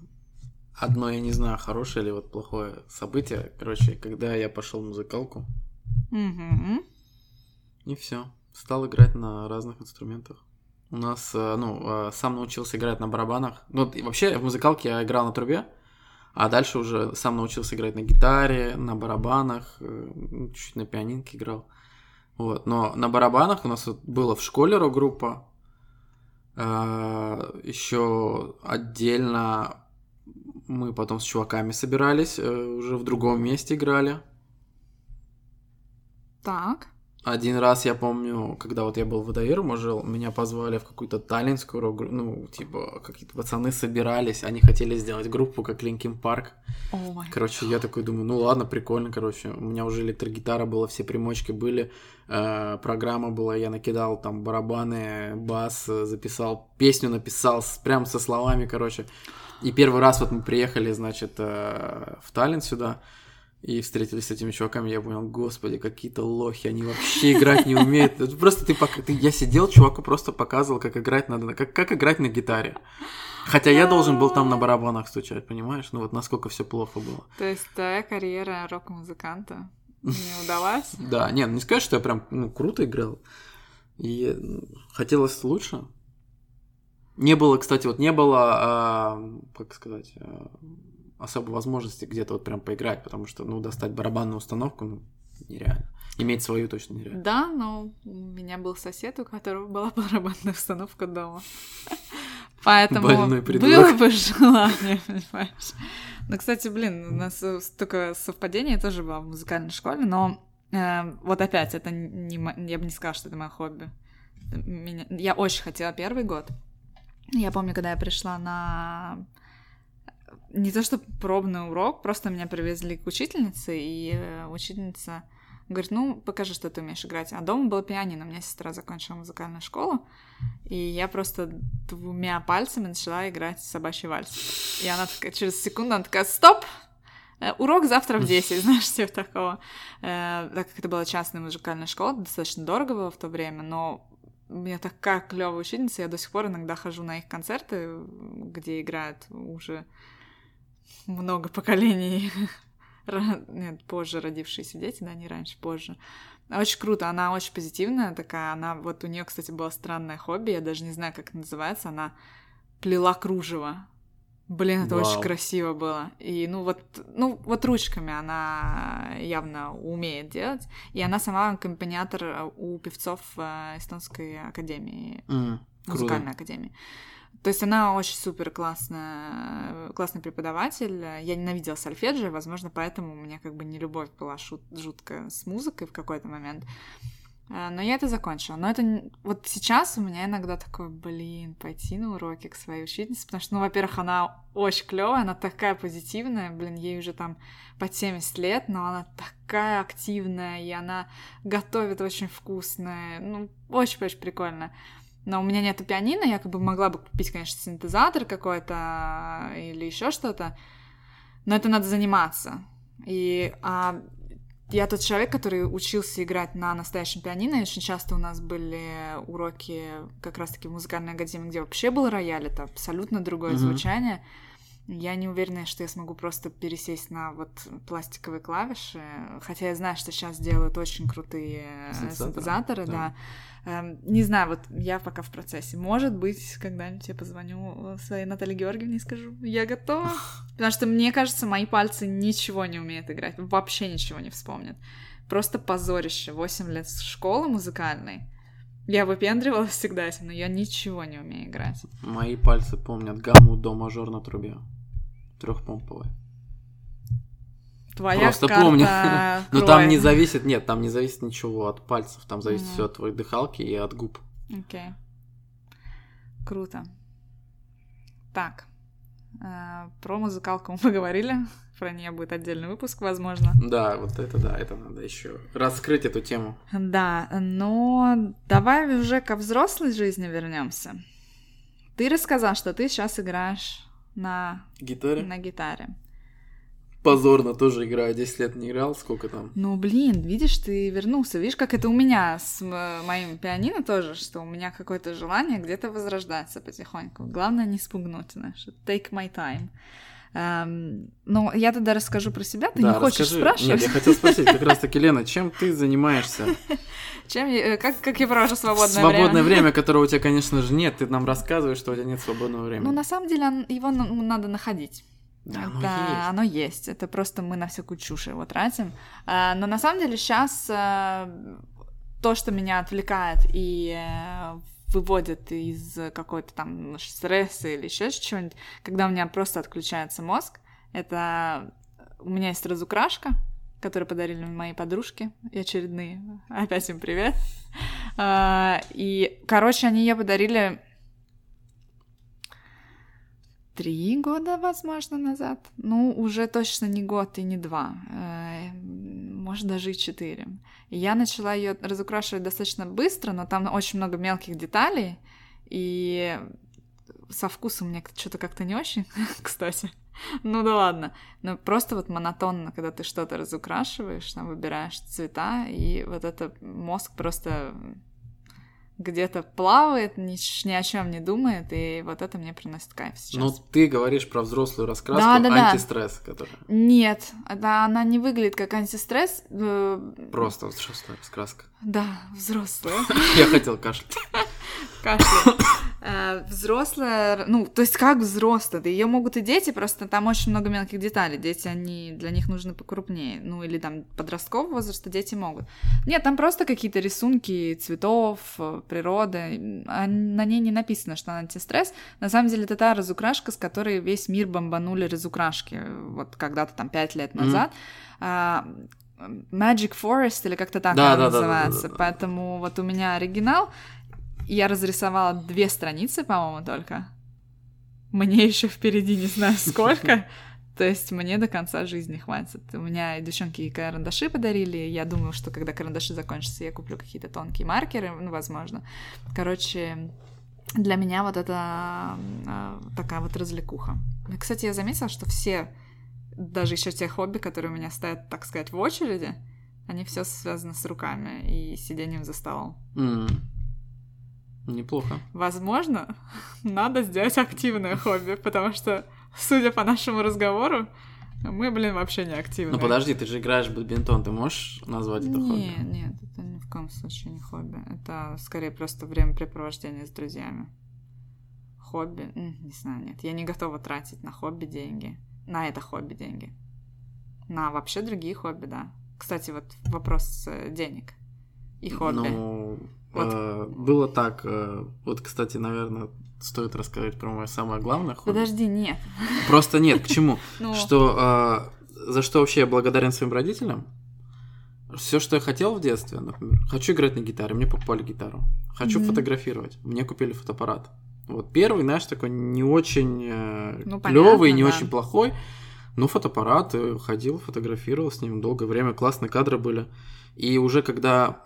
одно, я не знаю, хорошее или вот плохое событие. Короче, когда я пошел в музыкалку, Мгм. и все. Стал играть на разных инструментах. У нас, э, ну, э, сам научился играть на барабанах. Ну, вообще в музыкалке я играл на трубе, а дальше уже сам научился играть на гитаре, на барабанах, э, ну, чуть-чуть на пианинке играл. Вот. Но на барабанах у нас вот было в школе рок-группа, еще отдельно мы потом с чуваками собирались, э, уже в другом месте играли. Так. Один раз я помню, когда вот я был в ВДР, жил, меня позвали в какую-то таллинскую рок ну, типа, какие-то пацаны собирались, они хотели сделать группу, как Linkin Park. Май Короче, я такой думаю, ну ладно, прикольно, короче. У меня уже электрогитара была, все примочки были, э, программа была, я накидал там барабаны, бас, э, записал, песню написал, с, прям со словами, короче. И первый раз вот мы приехали, значит, э, в Таллин сюда, и встретились с этими чуваками, я понял, господи, какие-то лохи, они вообще играть не умеют. Просто ты, пока, ты, я сидел, чуваку просто показывал, как играть надо, как, как играть на гитаре. Хотя я должен был там на барабанах стучать, понимаешь? Ну вот насколько все плохо было. То есть твоя карьера рок-музыканта не удалась? Да, не, ну не сказать, что я прям ну, круто играл. И хотелось лучше. Не было, кстати, вот не было, а, как сказать, а, особой возможности где-то вот прям поиграть, потому что, ну, достать барабанную установку, ну, нереально. Иметь свою точно нереально. Да, но у меня был сосед, у которого была барабанная установка дома. Поэтому было бы желание, понимаешь. Ну, кстати, блин, у нас э, столько совпадений я тоже была в музыкальной школе, но э, вот опять, это не, я бы не сказала, что это мое хобби. Меня- я очень хотела первый год. Я помню, когда я пришла на не то что пробный урок, просто меня привезли к учительнице, и э, учительница говорит, ну, покажи, что ты умеешь играть. А дома было пианино, у меня сестра закончила музыкальную школу, и я просто двумя пальцами начала играть собачий вальс. И она такая, через секунду, она такая, стоп! Э, Урок завтра в 10, знаешь, типа такого. Э, Так как это была частная музыкальная школа, достаточно дорого было в то время, но у меня такая клевая учительница, я до сих пор иногда хожу на их концерты, где играют уже много поколений нет, позже родившиеся дети, да, не раньше, позже. Очень круто, она очень позитивная такая, она, вот у нее, кстати, было странное хобби, я даже не знаю, как это называется, она плела кружево. Блин, это очень Вау. красиво было. И, ну, вот, ну, вот ручками она явно умеет делать. И она сама аккомпаниатор э, у певцов э, Эстонской академии круто. музыкальной академии. То есть она очень супер классная, классный преподаватель. Я ненавидела сольфеджио, возможно, поэтому у меня как бы не любовь была шут, жуткая с музыкой в какой-то момент. А, Но я это закончила. Но это вот сейчас у меня иногда такой, блин, пойти на уроки к своей учительнице, потому что, ну, во-первых, она очень клевая, она такая позитивная, блин, ей уже там под 70 лет, но она такая активная, и она готовит очень вкусное, ну, очень-очень прикольно. Но у меня нету пианино, я как бы могла бы купить, конечно, синтезатор какой-то или еще что-то, но это надо заниматься. И а, я тот человек, который учился играть на настоящем пианино, и очень часто у нас были уроки как раз-таки в музыкальной академии, где вообще был рояль, это абсолютно другое Мгм. звучание. Я не уверена, что я смогу просто пересесть на вот пластиковые клавиши, хотя я знаю, что сейчас делают очень крутые э, Синтезаторы, синтезаторы, да. да. Эм, Не знаю, вот я пока в процессе. Может быть, когда-нибудь я позвоню э, своей Наталье Георгиевне и скажу, я готова. Потому что мне кажется, мои пальцы ничего не умеют играть, вообще ничего не вспомнят. Просто позорище. 8 лет школы музыкальной. Я выпендривалась всегда этим, но я ничего не умею играть. Мои пальцы помнят гамму до мажор на трубе. Трехпомповой. Твоя Просто карта помню. Но там крови. не зависит, нет, там не зависит ничего от пальцев, там зависит Мгм. все от твоей дыхалки и от губ. Окей. Круто. Так. э, Про музыкалку мы поговорили. Про нее будет отдельный выпуск, возможно. Да, вот это да, это надо еще раскрыть эту тему. Да, но давай уже ко взрослой жизни вернемся. Ты рассказал, что ты сейчас играешь на, Гитаре? на гитаре. Позорно тоже играю, 10 лет не играл, сколько там? Ну, блин, видишь, ты вернулся. Видишь, как это у меня с м- моим пианино тоже, что у меня какое-то желание где-то возрождаться потихоньку. Главное не спугнуть, знаешь. Take my time. Эм, ну, я тогда расскажу про себя. Ты Да, не хочешь расскажи. спрашивать? Нет, я хотел спросить как раз таки, Лена, чем ты занимаешься? Чем я- э, как, как я провожу свободное, Свободное время? время, которого у тебя, конечно же, нет. Ты нам рассказываешь, что у тебя нет свободного времени. Ну, на самом деле, его на- надо находить. Да, оно Это- есть. оно есть. Это просто мы на всякую чушь его тратим. А, но на самом деле сейчас то, что меня отвлекает и э, выводит из какой-то там стресса или еще чего-нибудь, когда у меня просто отключается мозг, это у меня есть разукрашка, которую подарили мои подружки и очередные. Опять им привет. А, И, короче, они ее подарили три года, возможно, назад. Ну, уже точно не год и не два. Э, Может, даже и четыре. Я начала ее разукрашивать достаточно быстро, но там очень много мелких деталей. И со вкусом мне что-то как-то не очень, кстати. Ну да ладно. Но просто вот монотонно, когда ты что-то разукрашиваешь, там выбираешь цвета, и вот это мозг просто где-то плавает, ни, ни о чем не думает, и вот это мне приносит кайф сейчас. Ну, ты говоришь про взрослую раскраску, Да, да, да. антистресс, который Нет, это она не выглядит как антистресс. э, просто взрослая раскраска. Да, взрослая. Я хотел кашлять. Кашля. Э, Взрослая, ну, то есть как взрослая, да ее могут и дети, просто там очень много мелких деталей. Дети, они, для них нужны покрупнее. Ну, или там подросткового возраста дети могут. Нет, там просто какие-то рисунки цветов, э, природы. А На ней не написано, что она антистресс. На самом деле, это та разукрашка, с которой весь мир бомбанули разукрашки. Вот когда-то там пять лет назад. А, Magic Forest или как-то так Да, она да, да, да, да, называется. да, да. Поэтому вот у меня оригинал. Я разрисовала две страницы, по-моему, только. Мне еще впереди не знаю сколько. То есть мне до конца жизни хватит. У меня девчонки и карандаши подарили. Я думаю, что когда карандаши закончатся, я куплю какие-то тонкие маркеры, ну, возможно. Короче, для меня вот это э, такая вот развлекуха. Кстати, я заметила, что все, даже еще те хобби, которые у меня стоят, так сказать, в очереди, они все связаны с руками и сидением за столом. М. Неплохо. Возможно, надо сделать активное хобби, потому что, судя по нашему разговору, мы, блин, вообще не активны. Ну подожди, ты же играешь в бадминтон, ты можешь назвать это Нет, хобби? нет, это ни в коем случае не хобби. Это скорее просто времяпрепровождение с друзьями. Хобби? Не знаю, нет. Я не готова тратить на хобби деньги. На это хобби деньги. На вообще другие хобби, да. Кстати, вот вопрос э, денег и хобби. Ну, Вот. э, было так. э, вот, кстати, наверное, стоит рассказать про мое самое главное хобби. Подожди, нет. Просто нет, к чему? Ну, Что, э, за что вообще я благодарен своим родителям? Все, что я хотел в детстве, например, хочу играть на гитаре, мне покупали гитару. Хочу фотографировать, мне купили фотоаппарат. Вот первый, знаешь, такой не очень Ну, клевый, не да. очень плохой. Ну, фотоаппарат, ходил, фотографировал с ним долгое время, классные кадры были. И уже когда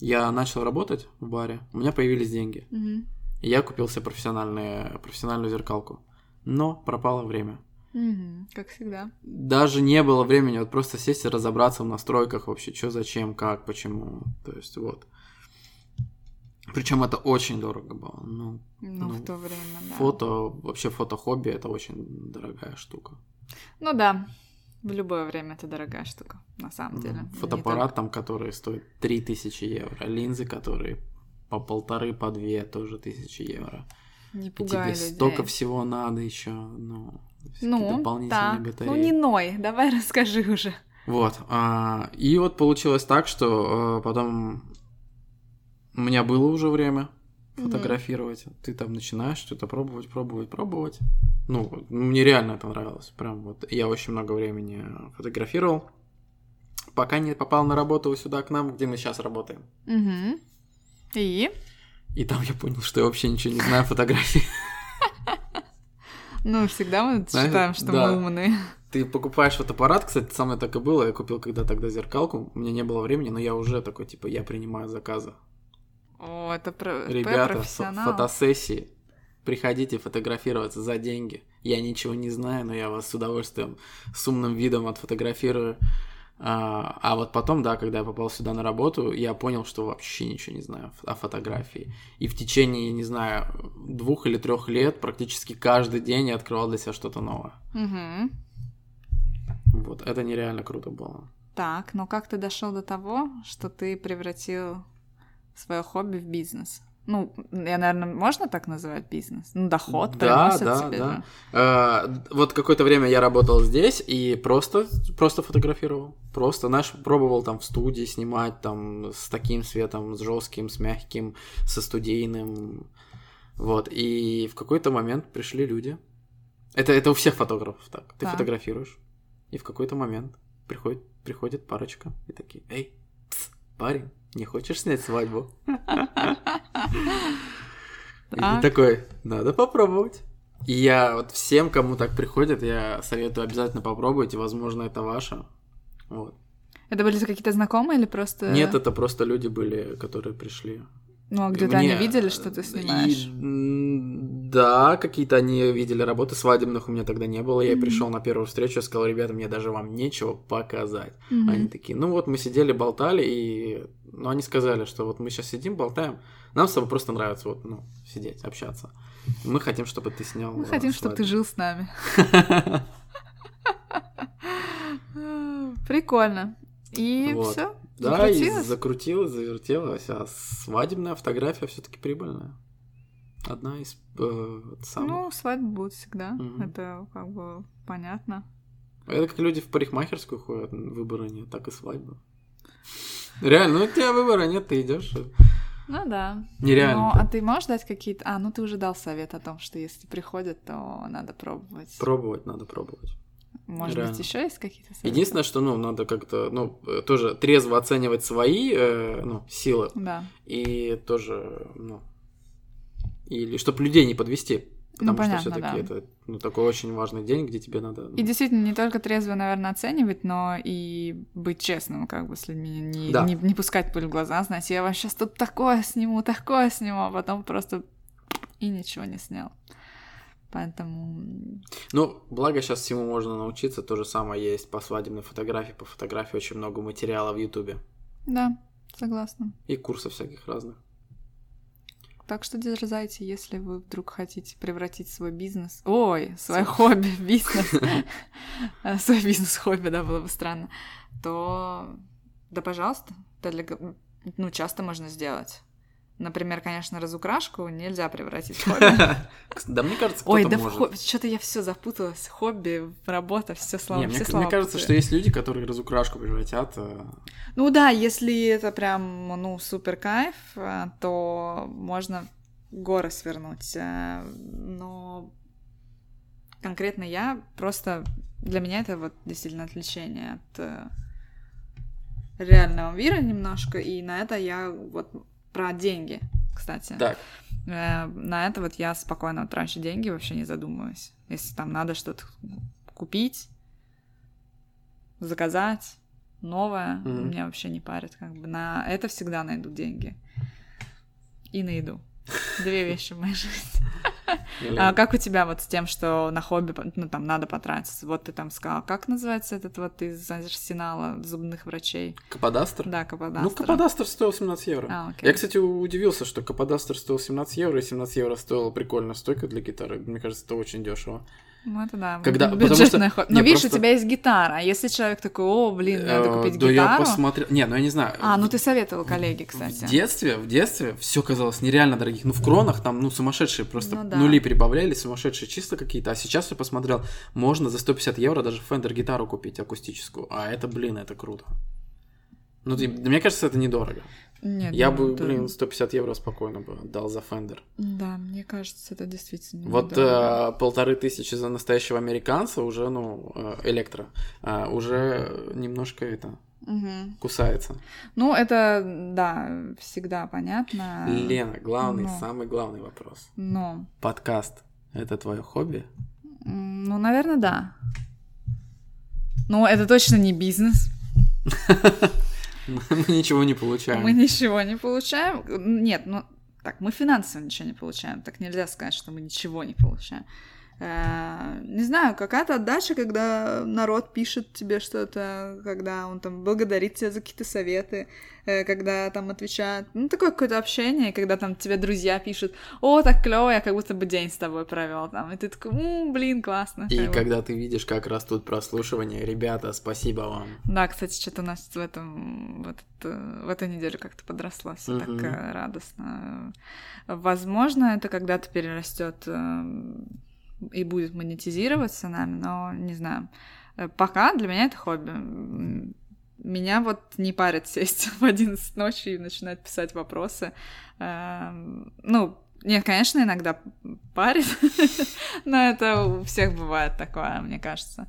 я начал работать в баре, у меня появились деньги. мгм. И я купил себе профессиональные, профессиональную зеркалку. Но пропало время. Мгм, Как всегда. Даже не было времени вот просто сесть и разобраться в настройках вообще, что, зачем, как, почему. То есть вот. Причем это очень дорого было. Ну, Ну, Ну, в то время, да. фото, вообще фото-хобби это очень дорогая штука. Ну да, в любое время это дорогая штука, на самом Ну, деле. Фотоаппарат там, который стоит 3000 евро. Линзы, которые по полторы, по две, тоже тысячи евро. Не И пугай тебе людей. столько всего надо еще, ну, Ну, дополнительные так. батареи. Ну не ной, давай расскажи уже. Вот. а, и вот получилось так, что а, потом у меня было уже время Фотографировать. Ты там начинаешь что-то пробовать, пробовать, пробовать. Ну, мне реально это нравилось. Прям вот я очень много времени фотографировал. Пока не попал на работу сюда к нам, где мы сейчас работаем. Мгм. И? И там я понял, что я вообще ничего не знаю о фотографии. Ну, всегда мы считаем, что мы умные. Ты покупаешь фотоаппарат, кстати, со мной так и было. Я купил когда тогда зеркалку, у меня не было времени, но я уже такой, типа, я принимаю заказы. О, это про... Ребята, фотосессии. Приходите фотографироваться за деньги. Я ничего не знаю, но я вас с удовольствием, с умным видом отфотографирую. А, а вот потом, да, когда я попал сюда на работу, я понял, что вообще ничего не знаю о фотографии. И в течение, не знаю, двух или трех лет практически каждый день я открывал для себя что-то новое. Мгм. Вот, это нереально круто было. Так, но как ты дошел до того, что ты превратил свое хобби в бизнес? Ну, я, наверное, можно так называть бизнес? Ну, доход Да, приносит да, тебе да. же. Э, вот какое-то время я работал здесь и просто, просто фотографировал. Просто, знаешь, пробовал там в студии снимать, там, с таким светом, с жестким, с мягким, со студийным. Вот, и в какой-то момент пришли люди. Это, это у всех фотографов так. Ты Так. фотографируешь, и в какой-то момент приходит, приходит парочка и такие, эй, пс, парень, не хочешь снять свадьбу? И Так. такой, надо попробовать. И я вот всем, кому так приходит, я советую обязательно попробовать, и, возможно, это ваше. Вот. Это были какие-то знакомые или просто... Нет, это просто люди были, которые пришли. Ну, а И где-то они мне- видели, что ты и, снимаешь? м, да, какие-то они видели работы, свадебных у меня тогда не было. Я Мгм. пришел на первую встречу, сказал, ребята, мне даже вам нечего показать. Мгм. Они такие, ну вот мы сидели, болтали, и ну, они сказали, что вот мы сейчас сидим, болтаем, нам с тобой просто нравится вот, ну, сидеть, общаться. Мы хотим, чтобы ты снял. Мы э, хотим, чтобы ты свадьбу». жил с нами. Прикольно. И Вот. все. Да, и закрутилась, завертелась, а свадебная фотография все-таки прибыльная. Одна из э, самых. Ну, свадьба будет всегда. Мгм. Это как бы понятно. Это как люди в парикмахерскую ходят, выбора нет, так и свадьба. Реально, ну у тебя выбора нет, ты идешь. Ну да. Нереально. Ну, а ты можешь дать какие-то... А, ну ты уже дал совет о том, что если приходят, то надо пробовать. Пробовать надо пробовать. Может реально. быть, еще есть какие-то советы? Единственное, что, ну, надо как-то, ну, э, тоже трезво оценивать свои, э, ну, силы Да. и тоже, ну, или чтобы людей не подвести. Ну, Потому понятно, что все-таки да. это ну, такой очень важный день, где тебе надо. ну, И действительно, не только трезво, наверное, оценивать, но и быть честным, как бы с людьми, не, Да. не, не пускать пыль в глаза, знаете, я вам сейчас тут такое сниму, такое сниму, а потом просто и ничего не снял. Поэтому... Ну, благо сейчас всему можно научиться. То же самое есть по свадебной фотографии. По фотографии очень много материала в Ютубе. Да, согласна. И курсов всяких разных. Так что дерзайте, если вы вдруг хотите превратить свой бизнес... Ой, свое хобби в бизнес. Свой бизнес-хобби, да, было бы странно. То... Да, пожалуйста. Ну, часто можно сделать. Например, конечно, разукрашку нельзя превратить в хобби. Да, мне кажется, Ой, да что-то я все запуталась. Хобби, работа, все слова, Не, мне, кажется, что есть люди, которые разукрашку превратят. э, Ну да, если это прям, ну, супер кайф, э, то можно горы свернуть. э, Но конкретно я просто... Для меня это вот действительно отвлечение от реального мира немножко, и на это я вот про деньги, кстати. Так, Э, На это вот я спокойно трачу деньги, вообще не задумываюсь. Если там надо что-то купить, заказать, новое, Мгм. меня вообще не парит. Как бы на это всегда найду деньги. И на еду. Две вещи в моей жизни. Или- А как у тебя вот с тем, что на хобби, ну, там, надо потратиться? Вот ты там сказал, как называется этот вот из арсенала зубных врачей? Каподастр? Да, Каподастра. Ну, Каподастр стоил 17 евро. А, окей. Я, кстати, удивился, что Каподастер стоил 17 евро, и 17 евро стоила прикольная стойка для гитары. Мне кажется, это очень дешево. Ну, это да, Когда- бю- потому что- хобби. Но видишь, просто- у тебя есть гитара, а если человек такой, о, блин, надо Э, купить да я гитару... посмотрел... Не, ну я не знаю. А, ну ты советовал коллеге, кстати. В детстве, в детстве все казалось нереально дорогих. Ну, в кронах там, ну, сумасшедшие просто Ну да. нули прибавляли, сумасшедшие числа какие-то. А сейчас я посмотрел, можно за 150 евро даже Fender гитару купить акустическую. А это, блин, это круто. Ну, мне кажется, это недорого. Нет, Я ну, бы, это- блин, 150 евро спокойно бы отдал за Fender. Да, мне кажется, это действительно Вот э, полторы тысячи за настоящего американца уже, ну, э, электро, э, уже немножко это Мгм. кусается. Ну, это, да, всегда понятно. Лена, главный, ну. самый главный вопрос. Но, Подкаст — это твое хобби? ну, наверное, да. Ну, это точно не бизнес. Мы ничего не получаем. Мы ничего не получаем. Нет, ну, так, мы финансово ничего не получаем. Так нельзя сказать, что мы ничего не получаем. Э, Не знаю, какая-то отдача, когда народ пишет тебе что-то, когда он там благодарит тебя за какие-то советы, э, когда там отвечает, ну, такое какое-то общение, когда там тебе друзья пишут, о, так клево, я как будто бы день с тобой провел там, и ты такой, «М, блин, классно. И как бы. когда ты видишь, как растут прослушивания, ребята, спасибо вам. Да, кстати, что-то у нас в этом в, этот, в эту неделю как-то подросло, все Мгм. так э, радостно. Возможно, это когда-то перерастет и будет монетизироваться нами, но не знаю. Э, Пока для меня это хобби. Меня вот не парит сесть в 11 ночи и начинать писать вопросы. Эм, Ну, нет, конечно, иногда парит, но это у всех бывает такое, мне кажется.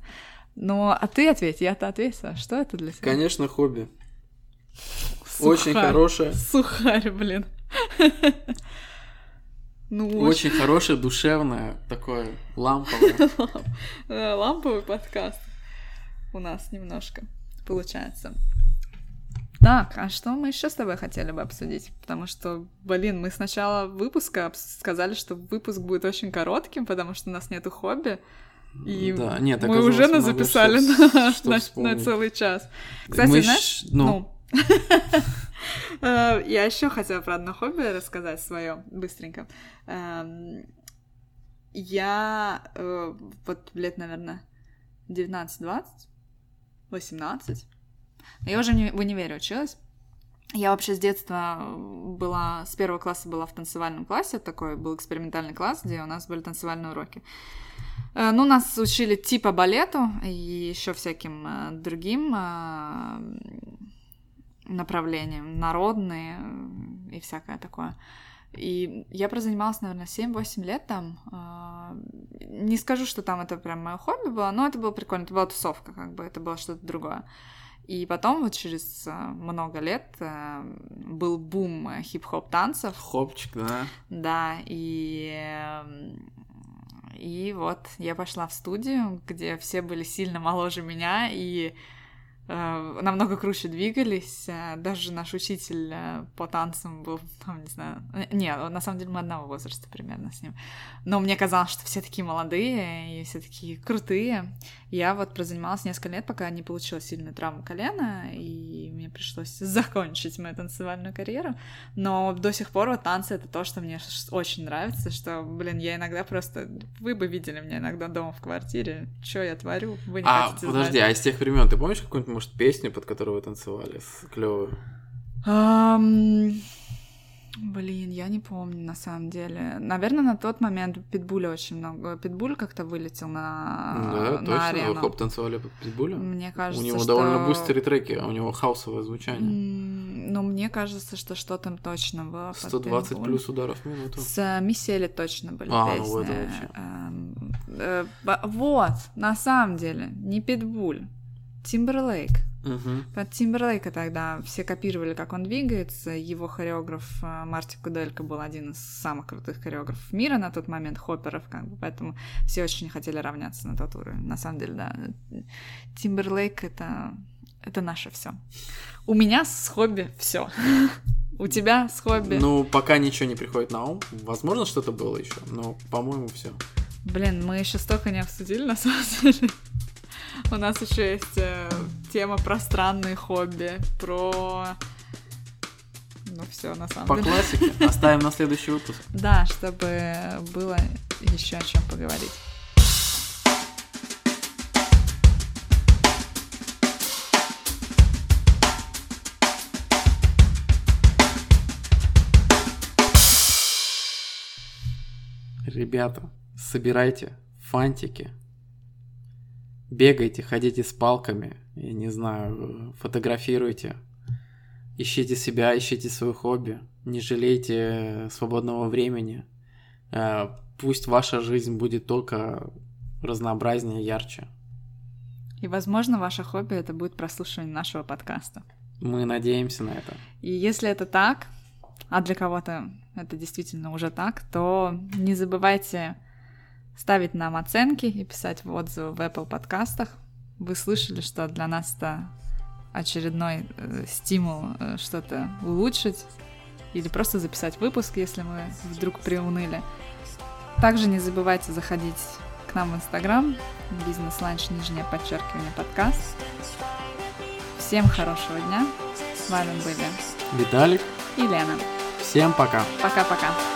Ну, а ты ответь, я-то ответила. Что это для тебя? Конечно, хобби. Очень Сухарь. хорошее, Сухарь, блин. Ну, очень очень хорошее, душевное, такое ламповое. ламповый подкаст у нас немножко получается. Так, а что мы еще с тобой хотели бы обсудить? Потому что, блин, мы с начала выпуска сказали, что выпуск будет очень коротким, потому что у нас нету хобби. И Да, нет, мы уже записали на, что на- на целый час. Кстати, Мы знаешь, ну, Э, Я еще хотела про одно хобби рассказать свое быстренько. Эм, Я э, вот лет, наверное, 19-20, 18. Я уже в универе училась. Я вообще с детства была, с первого класса была в танцевальном классе, такой был экспериментальный класс, где у нас были танцевальные уроки. Э, Ну, нас учили типа балету и еще всяким э, другим э, направлениям, народные э, и всякое такое. И я прозанималась, наверное, 7-8 лет там. А, Не скажу, что там это прям мое хобби было, но это было прикольно, это была тусовка, как бы, это было что-то другое. И потом, вот через а, много лет, а, был бум э, хип-хоп танцев, хопчик, да. да, и, и вот я пошла в студию, где все были сильно моложе меня и э, намного круче двигались. Э, Даже наш учитель э, по танцам был, там, не знаю... э, Не, на самом деле мы одного возраста примерно с ним. Но мне казалось, что все такие молодые и все такие крутые. Я вот прозанималась несколько лет, пока не получила сильную травму колена, и мне пришлось закончить мою танцевальную карьеру. Но до сих пор вот танцы — это то, что мне очень нравится, что, блин, я иногда просто... Вы бы видели меня иногда дома в квартире, что я творю, вы не А, хотите подожди, знать. а из тех времен ты помнишь какую-нибудь, может, песню, под которую вы танцевали, клевую? Ам, Блин, я не помню, на самом деле. Наверное, на тот момент Питбуля очень много... Питбуль как-то вылетел на, да, на точно, вы арену. хоп танцевали под Питбуля? Мне кажется, У него что... довольно быстрые треки, а у него хаусовое звучание. Ну, мне кажется, что что-то точно было. под 120 Питбуль. плюс ударов в минуту. С Миссели точно были А, ну, песни. это вообще. Эм, э, Вот, на самом деле, не Питбуль, Тимберлейк. Мгм. Под Тимберлейка тогда все копировали, как он двигается. Его хореограф э, Марти Куделька был один из самых крутых хореографов мира на тот момент, хопперов, как бы, поэтому все очень хотели равняться на тот уровень. На самом деле, да. Тимберлейк — это, это наше все. У меня с хобби все. У тебя с хобби? Ну, пока ничего не приходит на ум. Возможно, что-то было еще, но, по-моему, все. Блин, мы еще столько не обсудили, на самом деле. У нас еще есть э, тема про странные хобби, про... Ну все, на самом По деле. классике. Оставим на следующий выпуск. Да, чтобы было еще о чем поговорить. Ребята, собирайте фантики, бегайте, ходите с палками, я не знаю, фотографируйте, ищите себя, ищите свое хобби, не жалейте свободного времени. Э, Пусть ваша жизнь будет только разнообразнее, ярче. И, возможно, ваше хобби это будет прослушивание нашего подкаста. Мы надеемся на это. И если это так, а для кого-то это действительно уже так, то не забывайте ставить нам оценки и писать отзывы в Apple подкастах. Вы слышали, что для нас это очередной э, стимул э, что-то улучшить или просто записать выпуск, если мы вдруг приуныли. Также не забывайте заходить к нам в Инстаграм, бизнес-ланч, нижнее подчеркивание, подкаст. Всем хорошего дня. С вами были Виталик, и Лена. всем пока. Пока-пока.